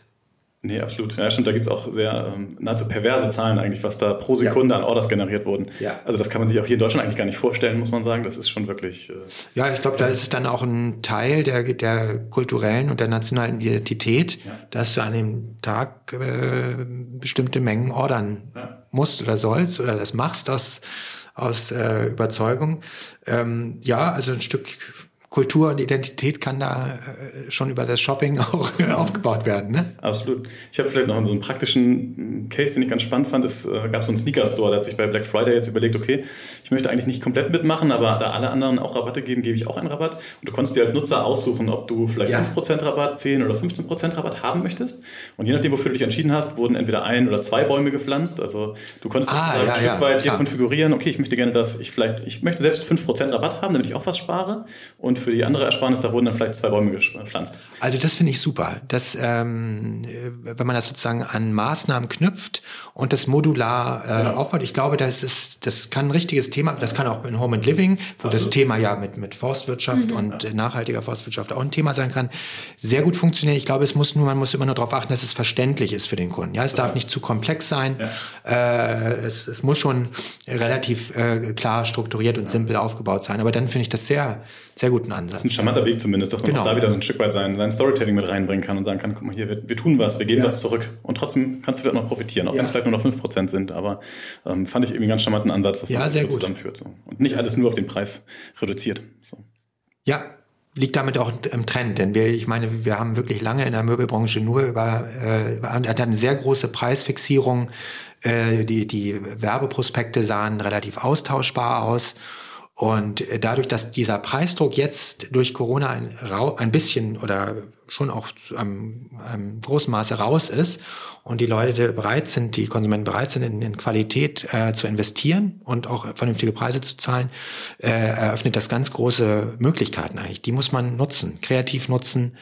Nee, absolut. Ja, stimmt, da gibt es auch sehr ähm, nahezu perverse Zahlen eigentlich, was da pro Sekunde ja. an Orders generiert wurden. Ja. Also das kann man sich auch hier in Deutschland eigentlich gar nicht vorstellen, muss man sagen. Das ist schon wirklich. Äh,
ja, ich glaube, da ist es dann auch ein Teil der, der kulturellen und der nationalen Identität, ja. dass du an dem Tag äh, bestimmte Mengen ordern ja. Musst oder sollst oder das machst aus, aus äh, Überzeugung. Ähm, ja, also ein Stück Kultur und Identität kann da äh, schon über das Shopping auch aufgebaut werden. Ne?
Absolut. Ich habe vielleicht noch so einen praktischen Case, den ich ganz spannend fand. Es äh, gab so einen Sneaker-Store, der hat sich bei Black Friday jetzt überlegt, okay, ich möchte eigentlich nicht komplett mitmachen, aber da alle anderen auch Rabatte geben, gebe ich auch einen Rabatt. Und du konntest dir als Nutzer aussuchen, ob du vielleicht ja. 5% Rabatt, 10 oder 15% Rabatt haben möchtest. Und je nachdem, wofür du dich entschieden hast, wurden entweder ein oder zwei Bäume gepflanzt. Also du konntest ah, ja, ein Stück ja, weit dir konfigurieren, okay, ich möchte gerne das, ich vielleicht, ich möchte selbst 5% Rabatt haben, damit ich auch was spare. Und für die andere Ersparnis, da wurden dann vielleicht zwei Bäume gepflanzt.
Also das finde ich super. Das, ähm, wenn man das sozusagen an Maßnahmen knüpft und das modular äh, genau. aufbaut, ich glaube, das ist, das kann ein richtiges Thema, das kann auch in Home and Living, wo Absolut. das Thema ja mit, mit Forstwirtschaft mhm. und ja. nachhaltiger Forstwirtschaft auch ein Thema sein kann, sehr gut funktionieren. Ich glaube, es muss nur, man muss immer nur darauf achten, dass es verständlich ist für den Kunden. Ja, es darf nicht zu komplex sein. Ja. Äh, es, es muss schon relativ äh, klar strukturiert und simpel aufgebaut sein. Aber dann finde ich das sehr, sehr guten Ansatz.
Das ist ein charmanter Weg zumindest, dass man genau. auch da wieder ein Stück weit sein, sein Storytelling mit reinbringen kann und sagen kann, guck mal hier, wir, wir tun was, wir geben ja. was zurück. Und trotzdem kannst du vielleicht noch profitieren, auch ja. wenn es vielleicht nur noch 5% sind. Aber ähm, fand ich irgendwie einen ganz charmanten Ansatz, dass
ja,
man das zusammenführt. So. Und nicht alles nur auf den Preis reduziert. So.
Ja, liegt damit auch im Trend, denn wir, ich meine, wir haben wirklich lange in der Möbelbranche nur über, äh, hat eine sehr große Preisfixierung. Äh, die, die Werbeprospekte sahen relativ austauschbar aus. Und dadurch, dass dieser Preisdruck jetzt durch Corona ein, ein bisschen oder schon auch einem, einem großen Maße raus ist und die Leute bereit sind, die Konsumenten bereit sind, in, in Qualität äh, zu investieren und auch vernünftige Preise zu zahlen, äh, eröffnet das ganz große Möglichkeiten eigentlich. Die muss man nutzen, kreativ nutzen.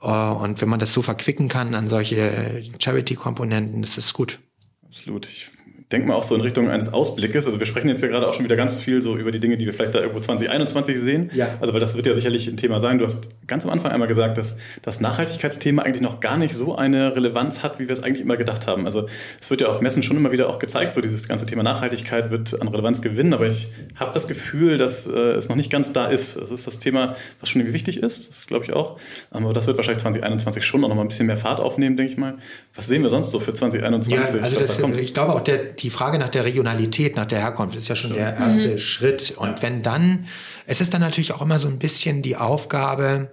Äh, und wenn man das so verquicken kann an solche Charity-Komponenten, das ist gut.
Absolut. Ich denke mal auch so in Richtung eines Ausblickes. Also wir sprechen jetzt ja gerade auch schon wieder ganz viel so über die Dinge, die wir vielleicht da irgendwo 2021 sehen. Ja. Also weil das wird ja sicherlich ein Thema sein. Du hast ganz am Anfang einmal gesagt, dass das Nachhaltigkeitsthema eigentlich noch gar nicht so eine Relevanz hat, wie wir es eigentlich immer gedacht haben. Also es wird ja auf Messen schon immer wieder auch gezeigt, so dieses ganze Thema Nachhaltigkeit wird an Relevanz gewinnen, aber ich habe das Gefühl, dass äh, es noch nicht ganz da ist. Das ist das Thema, was schon irgendwie wichtig ist, das glaube ich auch. Aber das wird wahrscheinlich 2021 schon auch noch mal ein bisschen mehr Fahrt aufnehmen, denke ich mal. Was sehen wir sonst so für 2021? Ja,
also das, da ich glaube auch der die Frage nach der Regionalität, nach der Herkunft ist ja schon der erste mhm. Schritt. Und ja. wenn dann, es ist dann natürlich auch immer so ein bisschen die Aufgabe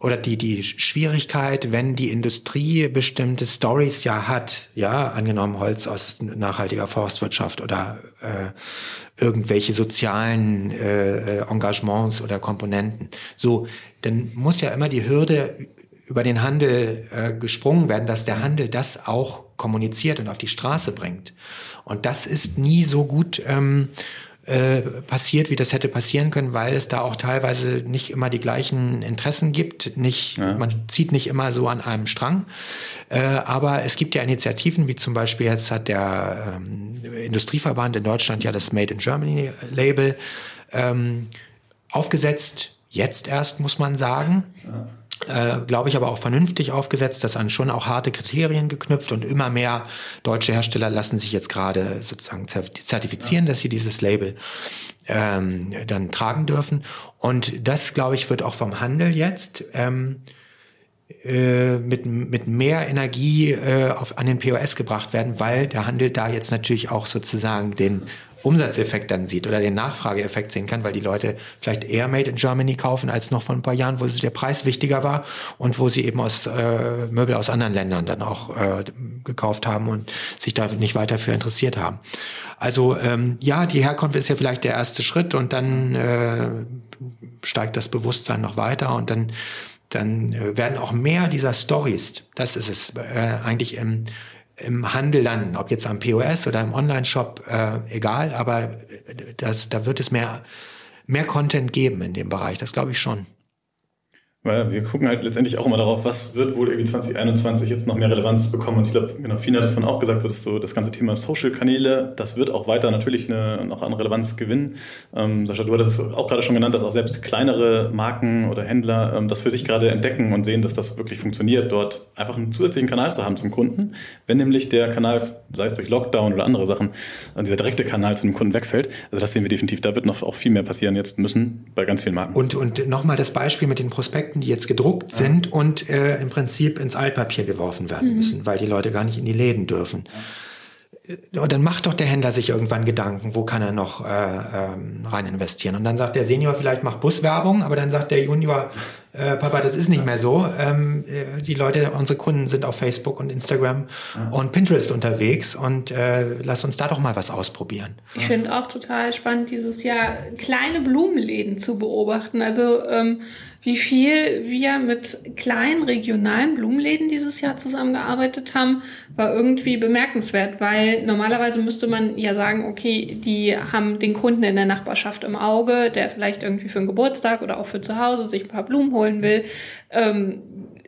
oder die, die Schwierigkeit, wenn die Industrie bestimmte Stories ja hat, ja, angenommen Holz aus nachhaltiger Forstwirtschaft oder äh, irgendwelche sozialen äh, Engagements oder Komponenten. So, dann muss ja immer die Hürde über den Handel äh, gesprungen werden, dass der Handel das auch kommuniziert und auf die Straße bringt. Und das ist nie so gut ähm, äh, passiert, wie das hätte passieren können, weil es da auch teilweise nicht immer die gleichen Interessen gibt. Nicht, ja. Man zieht nicht immer so an einem Strang. Äh, aber es gibt ja Initiativen, wie zum Beispiel jetzt hat der ähm, Industrieverband in Deutschland ja das Made in Germany Label ähm, aufgesetzt. Jetzt erst, muss man sagen. Ja äh, glaube ich, aber auch vernünftig aufgesetzt, das an schon auch harte Kriterien geknüpft und immer mehr deutsche Hersteller lassen sich jetzt gerade sozusagen zertifizieren, ja. dass sie dieses Label ähm, dann tragen dürfen. Und das, glaube ich, wird auch vom Handel jetzt ähm, äh, mit, mit mehr Energie äh, auf, an den POS gebracht werden, weil der Handel da jetzt natürlich auch sozusagen den Umsatzeffekt dann sieht oder den Nachfrageeffekt sehen kann, weil die Leute vielleicht eher Made in Germany kaufen als noch vor ein paar Jahren, wo der Preis wichtiger war und wo sie eben aus äh, Möbel aus anderen Ländern dann auch äh, gekauft haben und sich da nicht weiter für interessiert haben. Also ähm, ja, die Herkunft ist ja vielleicht der erste Schritt und dann äh, steigt das Bewusstsein noch weiter und dann dann äh, werden auch mehr dieser Stories, das ist es äh, eigentlich im, im Handel landen, ob jetzt am POS oder im Online-Shop, äh, egal, aber äh, das, da wird es mehr, mehr Content geben in dem Bereich, das glaube ich schon.
Weil wir gucken halt letztendlich auch immer darauf, was wird wohl irgendwie 2021 jetzt noch mehr Relevanz bekommen. Und ich glaube, genau, Fina hat es von auch gesagt, dass so das ganze Thema Social-Kanäle, das wird auch weiter natürlich eine, noch an Relevanz gewinnen. Ähm, Sascha, du hattest es auch gerade schon genannt, dass auch selbst kleinere Marken oder Händler ähm, das für sich gerade entdecken und sehen, dass das wirklich funktioniert, dort einfach einen zusätzlichen Kanal zu haben zum Kunden. Wenn nämlich der Kanal, sei es durch Lockdown oder andere Sachen, äh, dieser direkte Kanal zu dem Kunden wegfällt. Also das sehen wir definitiv. Da wird noch auch viel mehr passieren jetzt müssen bei ganz vielen Marken.
Und, und nochmal das Beispiel mit den Prospekten Projekten, die jetzt gedruckt ja. sind und äh, im Prinzip ins Altpapier geworfen werden mhm. müssen, weil die Leute gar nicht in die Läden dürfen. Ja. Und dann macht doch der Händler sich irgendwann Gedanken, wo kann er noch äh, ähm, rein investieren. Und dann sagt der Senior vielleicht, mach Buswerbung, aber dann sagt der Junior, äh, Papa, das ist nicht mehr so. Ähm, äh, die Leute, unsere Kunden sind auf Facebook und Instagram ja. und Pinterest unterwegs und äh, lass uns da doch mal was ausprobieren.
Ich finde auch total spannend, dieses Jahr kleine Blumenläden zu beobachten. Also ähm, wie viel wir mit kleinen regionalen Blumenläden dieses Jahr zusammengearbeitet haben, war irgendwie bemerkenswert, weil normalerweise müsste man ja sagen, okay, die haben den Kunden in der Nachbarschaft im Auge, der vielleicht irgendwie für einen Geburtstag oder auch für zu Hause sich ein paar Blumen holen will. Ähm,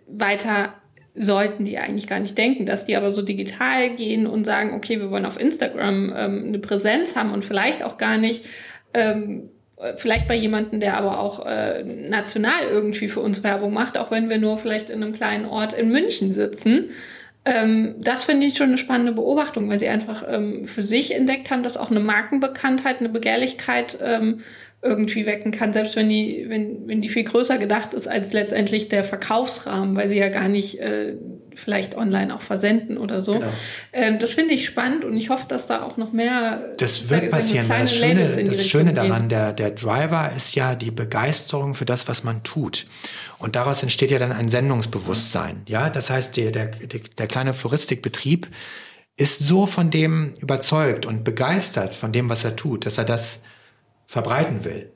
weiter sollten die eigentlich gar nicht denken, dass die aber so digital gehen und sagen, okay, wir wollen auf Instagram ähm, eine Präsenz haben und vielleicht auch gar nicht ähm, vielleicht bei jemandem, der aber auch äh, national irgendwie für uns Werbung macht, auch wenn wir nur vielleicht in einem kleinen Ort in München sitzen. Ähm, das finde ich schon eine spannende Beobachtung, weil sie einfach ähm, für sich entdeckt haben, dass auch eine Markenbekanntheit, eine Begehrlichkeit ähm, irgendwie wecken kann, selbst wenn die, wenn, wenn die viel größer gedacht ist als letztendlich der Verkaufsrahmen, weil sie ja gar nicht äh, vielleicht online auch versenden oder so. Genau. Ähm, das finde ich spannend und ich hoffe, dass da auch noch mehr.
Das wird passieren, weil das Schöne, das Schöne daran, der, der Driver ist ja die Begeisterung für das, was man tut. Und daraus entsteht ja dann ein Sendungsbewusstsein. Ja, das heißt, der, der, der kleine Floristikbetrieb ist so von dem überzeugt und begeistert von dem, was er tut, dass er das verbreiten will.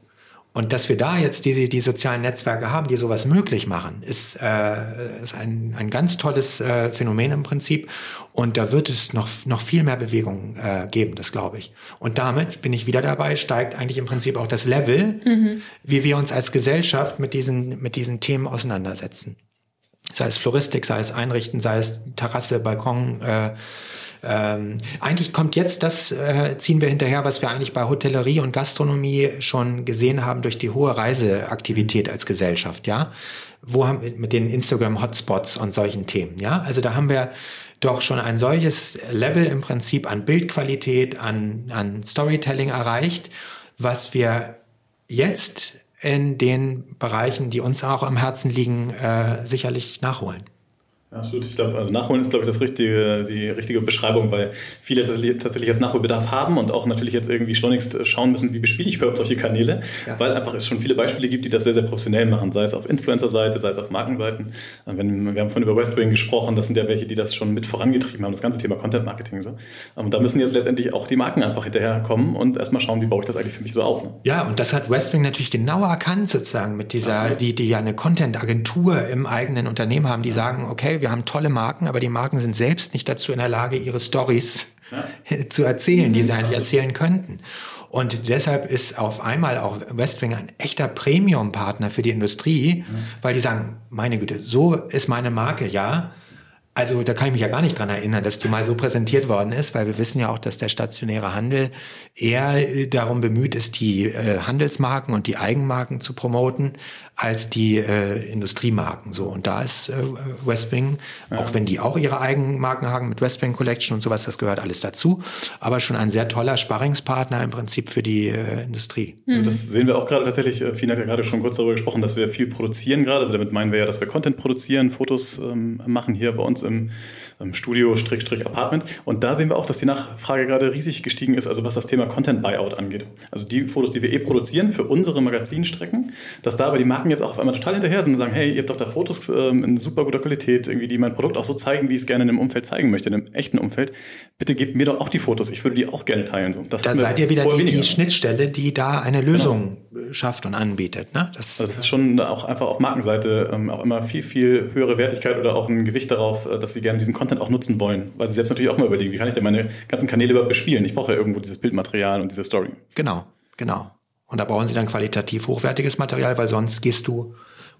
Und dass wir da jetzt die, die sozialen Netzwerke haben, die sowas möglich machen, ist, äh, ist ein, ein ganz tolles äh, Phänomen im Prinzip. Und da wird es noch, noch viel mehr Bewegung äh, geben, das glaube ich. Und damit bin ich wieder dabei, steigt eigentlich im Prinzip auch das Level, mhm. wie wir uns als Gesellschaft mit diesen, mit diesen Themen auseinandersetzen. Sei es Floristik, sei es Einrichten, sei es Terrasse, Balkon, äh, ähm, eigentlich kommt jetzt das, äh, ziehen wir hinterher, was wir eigentlich bei Hotellerie und Gastronomie schon gesehen haben durch die hohe Reiseaktivität als Gesellschaft, ja. Wo haben mit den Instagram-Hotspots und solchen Themen, ja. Also da haben wir doch schon ein solches Level im Prinzip an Bildqualität, an, an Storytelling erreicht, was wir jetzt in den Bereichen, die uns auch am Herzen liegen, äh, sicherlich nachholen.
Ja, absolut. Ich glaube, also Nachholen ist, glaube ich, das richtige, die richtige Beschreibung, weil viele tatsächlich jetzt Nachholbedarf haben und auch natürlich jetzt irgendwie schleunigst äh, schauen müssen, wie bespiele ich überhaupt solche Kanäle, ja. weil einfach es schon viele Beispiele gibt, die das sehr, sehr professionell machen, sei es auf Influencer-Seite, sei es auf Markenseiten. Äh, wenn, wir haben vorhin über Westwing gesprochen, das sind ja welche, die das schon mit vorangetrieben haben, das ganze Thema Content-Marketing. So. Ähm, und da müssen jetzt letztendlich auch die Marken einfach hinterherkommen und erstmal schauen, wie baue ich das eigentlich für mich so auf. Ne?
Ja, und das hat Westwing natürlich genauer erkannt sozusagen mit dieser, okay. die, die ja eine Content-Agentur im eigenen Unternehmen haben, die sagen, okay, wir haben tolle Marken, aber die Marken sind selbst nicht dazu in der Lage, ihre Stories ja. zu erzählen, die sie eigentlich erzählen könnten. Und deshalb ist auf einmal auch Westwing ein echter Premium-Partner für die Industrie, mhm. weil die sagen, meine Güte, so ist meine Marke, ja. Also da kann ich mich ja gar nicht dran erinnern, dass die mal so präsentiert worden ist, weil wir wissen ja auch, dass der stationäre Handel eher darum bemüht ist, die äh, Handelsmarken und die Eigenmarken zu promoten, als die äh, Industriemarken. So und da ist äh, Westwing, ja. auch wenn die auch ihre Eigenmarken haben mit Westwing Collection und sowas, das gehört alles dazu, aber schon ein sehr toller Sparringspartner im Prinzip für die äh, Industrie.
Mhm. Das sehen wir auch gerade tatsächlich. Äh, Fien hat ja gerade schon kurz darüber gesprochen, dass wir viel produzieren gerade. Also damit meinen wir ja, dass wir Content produzieren, Fotos ähm, machen hier bei uns uns im Studio Apartment. Und da sehen wir auch, dass die Nachfrage gerade riesig gestiegen ist, also was das Thema Content Buyout angeht. Also die Fotos, die wir eh produzieren für unsere Magazinstrecken, dass da aber die Marken jetzt auch auf einmal total hinterher sind und sagen, hey, ihr habt doch da Fotos ähm, in super guter Qualität, irgendwie, die mein Produkt auch so zeigen, wie ich es gerne in einem Umfeld zeigen möchte, in einem echten Umfeld. Bitte gebt mir doch auch die Fotos, ich würde die auch gerne teilen. So,
das da seid ihr wieder die, die, Schnittstelle, die da eine Lösung genau. schafft und anbietet. Ne?
Das, also das ist schon auch einfach auf Markenseite ähm, auch immer viel, viel höhere Wertigkeit oder auch ein Gewicht darauf, äh, dass sie gerne diesen Content auch nutzen wollen, weil sie selbst natürlich auch mal überlegen, wie kann ich denn meine ganzen Kanäle überhaupt bespielen? Ich brauche ja irgendwo dieses Bildmaterial und diese Story.
Genau, genau. Und da brauchen sie dann qualitativ hochwertiges Material, weil sonst gehst du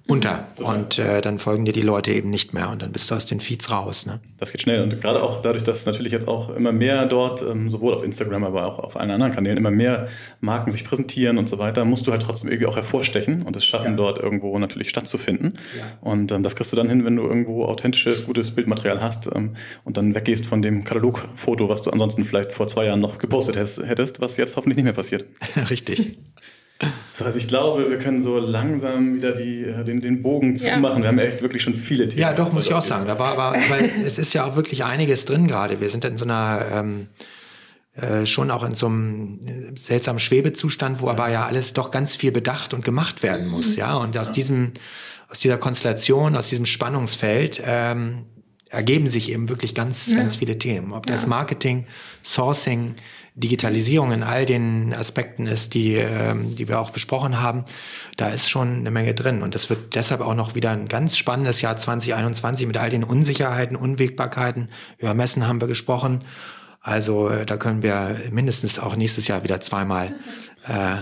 unter. Und äh, dann folgen dir die Leute eben nicht mehr und dann bist du aus den Feeds raus. Ne?
Das geht schnell. Und gerade auch dadurch, dass natürlich jetzt auch immer mehr dort, ähm, sowohl auf Instagram, aber auch auf allen anderen Kanälen, immer mehr Marken sich präsentieren und so weiter, musst du halt trotzdem irgendwie auch hervorstechen und es schaffen, ja. dort irgendwo natürlich stattzufinden. Ja. Und ähm, das kriegst du dann hin, wenn du irgendwo authentisches, gutes Bildmaterial hast ähm, und dann weggehst von dem Katalogfoto, was du ansonsten vielleicht vor zwei Jahren noch gepostet hättest, was jetzt hoffentlich nicht mehr passiert.
Richtig.
So, also ich glaube, wir können so langsam wieder die, äh, den, den Bogen zumachen. Ja. Wir haben echt wirklich schon viele
Themen. Ja, doch, muss ich auch sagen. Da war aber, weil es ist ja auch wirklich einiges drin gerade. Wir sind in so einer ähm, äh, schon auch in so einem äh, seltsamen Schwebezustand, wo ja. aber ja alles doch ganz viel bedacht und gemacht werden muss. Mhm. Ja, und aus ja. diesem, aus dieser Konstellation, aus diesem Spannungsfeld ähm, ergeben sich eben wirklich ganz, ja. ganz viele Themen. Ob das Marketing, Sourcing, Digitalisierung in all den Aspekten ist, die, ähm, die wir auch besprochen haben, da ist schon eine Menge drin. Und das wird deshalb auch noch wieder ein ganz spannendes Jahr 2021 mit all den Unsicherheiten, Unwägbarkeiten. Über Messen haben wir gesprochen. Also äh, da können wir mindestens auch nächstes Jahr wieder zweimal äh,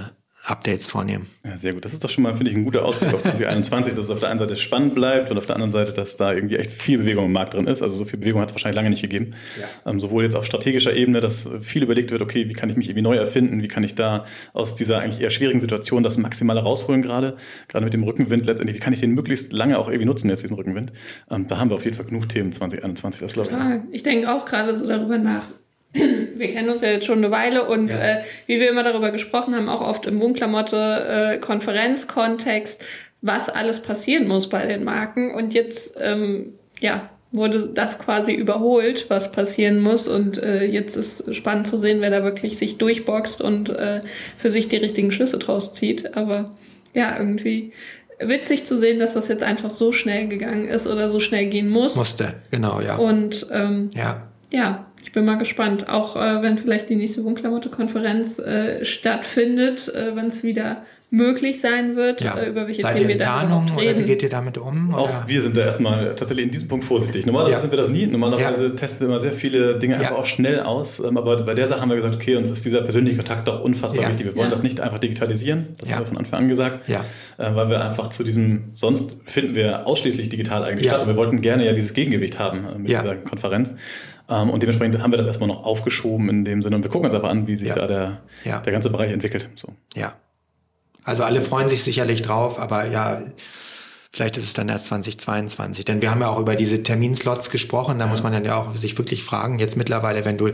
Updates vornehmen.
Ja, sehr gut. Das ist doch schon mal, finde ich, ein guter Ausblick auf 2021, dass es auf der einen Seite spannend bleibt und auf der anderen Seite, dass da irgendwie echt viel Bewegung im Markt drin ist. Also so viel Bewegung hat es wahrscheinlich lange nicht gegeben. Ja. Ähm, sowohl jetzt auf strategischer Ebene, dass viel überlegt wird, okay, wie kann ich mich irgendwie neu erfinden, wie kann ich da aus dieser eigentlich eher schwierigen Situation das Maximale rausholen gerade, gerade mit dem Rückenwind letztendlich, wie kann ich den möglichst lange auch irgendwie nutzen jetzt, diesen Rückenwind. Ähm, da haben wir auf jeden Fall genug Themen 2021, das glaube
ich. Ich denke auch gerade so darüber nach, wir kennen uns ja jetzt schon eine Weile und ja. äh, wie wir immer darüber gesprochen haben, auch oft im Wohnklamotte-Konferenzkontext, äh, was alles passieren muss bei den Marken. Und jetzt, ähm, ja, wurde das quasi überholt, was passieren muss. Und äh, jetzt ist spannend zu sehen, wer da wirklich sich durchboxt und äh, für sich die richtigen Schlüsse draus zieht. Aber ja, irgendwie witzig zu sehen, dass das jetzt einfach so schnell gegangen ist oder so schnell gehen muss.
Musste, genau, ja.
Und ähm, ja. ja, ich bin mal gespannt, auch äh, wenn vielleicht die nächste Wohnklamotte-Konferenz äh, stattfindet, äh, wenn es wieder möglich sein wird,
ja. Äh, über welche Seid Themen wir da reden. Oder wie geht ihr damit um?
Auch oder? wir sind da erstmal tatsächlich in diesem Punkt vorsichtig. Normalerweise ja. sind wir das nie. Normalerweise ja. testen wir immer sehr viele Dinge einfach auch schnell aus. Ähm, aber bei der Sache haben wir gesagt, okay, uns ist dieser persönliche Kontakt doch unfassbar wichtig. Wir wollen das nicht einfach digitalisieren. Das haben wir von Anfang an gesagt. Ja. Äh, weil wir einfach zu diesem, sonst finden wir ausschließlich digital eigentlich statt. Und wir wollten gerne ja dieses Gegengewicht haben äh, mit dieser Konferenz. Ähm, und dementsprechend haben wir das erstmal noch aufgeschoben in dem Sinne. Und wir gucken uns einfach an, wie sich da der, der ganze Bereich entwickelt. So.
Ja, also alle freuen sich sicherlich drauf, aber ja, Vielleicht ist es dann erst 2022. Denn wir haben ja auch über diese Terminslots gesprochen. Da ja. muss man dann ja auch sich wirklich fragen, jetzt mittlerweile, wenn du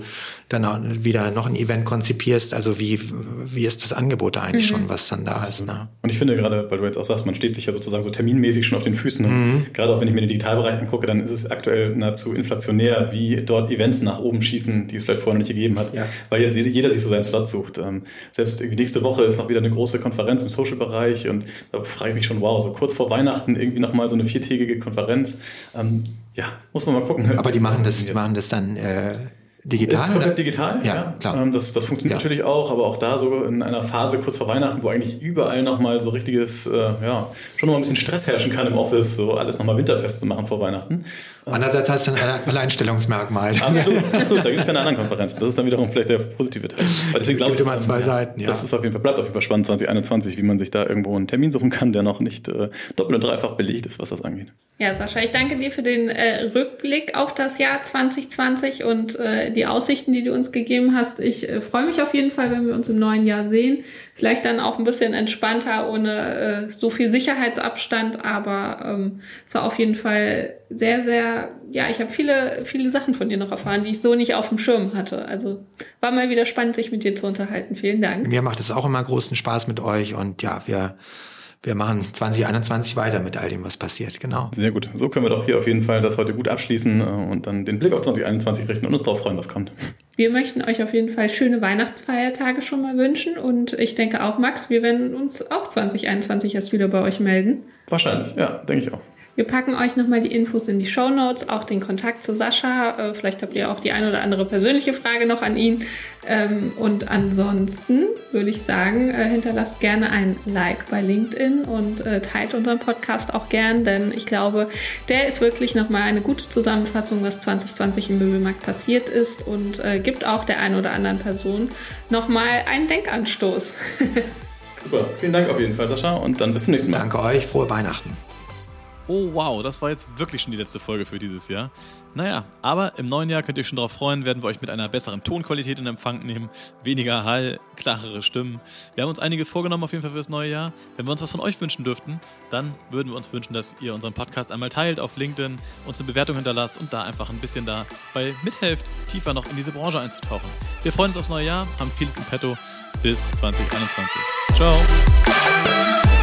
dann wieder noch ein Event konzipierst, also wie, wie ist das Angebot da eigentlich mhm. schon, was dann da ist. Ne?
Und ich finde gerade, weil du jetzt auch sagst, man steht sich ja sozusagen so terminmäßig schon auf den Füßen. Und mhm. gerade auch wenn ich mir den Digitalbereich angucke, dann ist es aktuell nahezu inflationär, wie dort Events nach oben schießen, die es vielleicht vorher noch nicht gegeben hat. Ja. Weil jetzt jeder sich so seinen Slot sucht. Ähm, selbst nächste Woche ist noch wieder eine große Konferenz im Social-Bereich und da frage ich mich schon, wow, so kurz vor Weihnachten Weihnachten irgendwie nochmal so eine viertägige Konferenz. Ähm, ja, muss man mal gucken.
Aber die machen das, die machen das dann äh, Digital? Das
ist komplett digital, ja. ja. Klar. Ähm, das, das funktioniert ja. natürlich auch, aber auch da so in einer Phase kurz vor Weihnachten, wo eigentlich überall nochmal so richtiges, äh, ja, schon nochmal ein bisschen Stress herrschen kann im Office, so alles nochmal winterfest zu machen vor Weihnachten.
Andererseits heißt es ein Alleinstellungsmerkmal.
Absolut, absolut, da gibt es keine anderen Konferenzen. Das ist dann wiederum vielleicht der positive Teil.
Aber deswegen glaube ich, immer zwei Seiten,
ja. Das ist auf jeden Fall, bleibt auf jeden Fall spannend 2021, wie man sich da irgendwo einen Termin suchen kann, der noch nicht äh, doppelt und dreifach belegt ist, was das angeht.
Ja, Sascha, ich danke dir für den äh, Rückblick auf das Jahr 2020 und äh, die Aussichten, die du uns gegeben hast. Ich äh, freue mich auf jeden Fall, wenn wir uns im neuen Jahr sehen. Vielleicht dann auch ein bisschen entspannter, ohne äh, so viel Sicherheitsabstand, aber ähm, es war auf jeden Fall sehr, sehr, ja, ich habe viele, viele Sachen von dir noch erfahren, die ich so nicht auf dem Schirm hatte. Also war mal wieder spannend, sich mit dir zu unterhalten. Vielen Dank.
Mir macht es auch immer großen Spaß mit euch und ja, wir wir machen 2021 weiter mit all dem, was passiert, genau.
Sehr gut. So können wir doch hier auf jeden Fall das heute gut abschließen äh, und dann den Blick auf 2021 richten und uns darauf freuen, was kommt.
Wir möchten euch auf jeden Fall schöne Weihnachtsfeiertage schon mal wünschen und ich denke auch, Max, wir werden uns auch 2021 erst wieder bei euch melden.
Wahrscheinlich, ja, denke ich auch.
Wir packen euch nochmal die Infos in die Show Notes, auch den Kontakt zu Sascha. Äh, vielleicht habt ihr auch die ein oder andere persönliche Frage noch an ihn. Ähm, und ansonsten würde ich sagen, äh, hinterlasst gerne ein Like bei LinkedIn und äh, teilt unseren Podcast auch gern, denn ich glaube, der ist wirklich nochmal eine gute Zusammenfassung, was 2020 im Möbelmarkt passiert ist und gibt auch der einen oder anderen Person nochmal einen Denkanstoß.
Super, vielen Dank auf jeden Fall, Sascha, und dann bis zum nächsten Mal.
Danke euch, frohe Weihnachten.
Oh wow, das war jetzt wirklich schon die letzte Folge für dieses Jahr. Naja, aber im neuen Jahr könnt ihr euch schon darauf freuen, werden wir euch mit einer besseren Tonqualität in Empfang nehmen, weniger Hall, klarere Stimmen. Wir haben uns einiges vorgenommen auf jeden Fall für das neue Jahr. Wenn wir uns was von euch wünschen dürften, dann würden wir uns wünschen, dass ihr unseren Podcast einmal teilt auf LinkedIn, uns eine Bewertung hinterlasst und da einfach ein bisschen dabei mithelft, tiefer noch in diese Branche einzutauchen. Wir freuen uns aufs neue Jahr, haben vieles im Petto. Bis 2021. Ciao.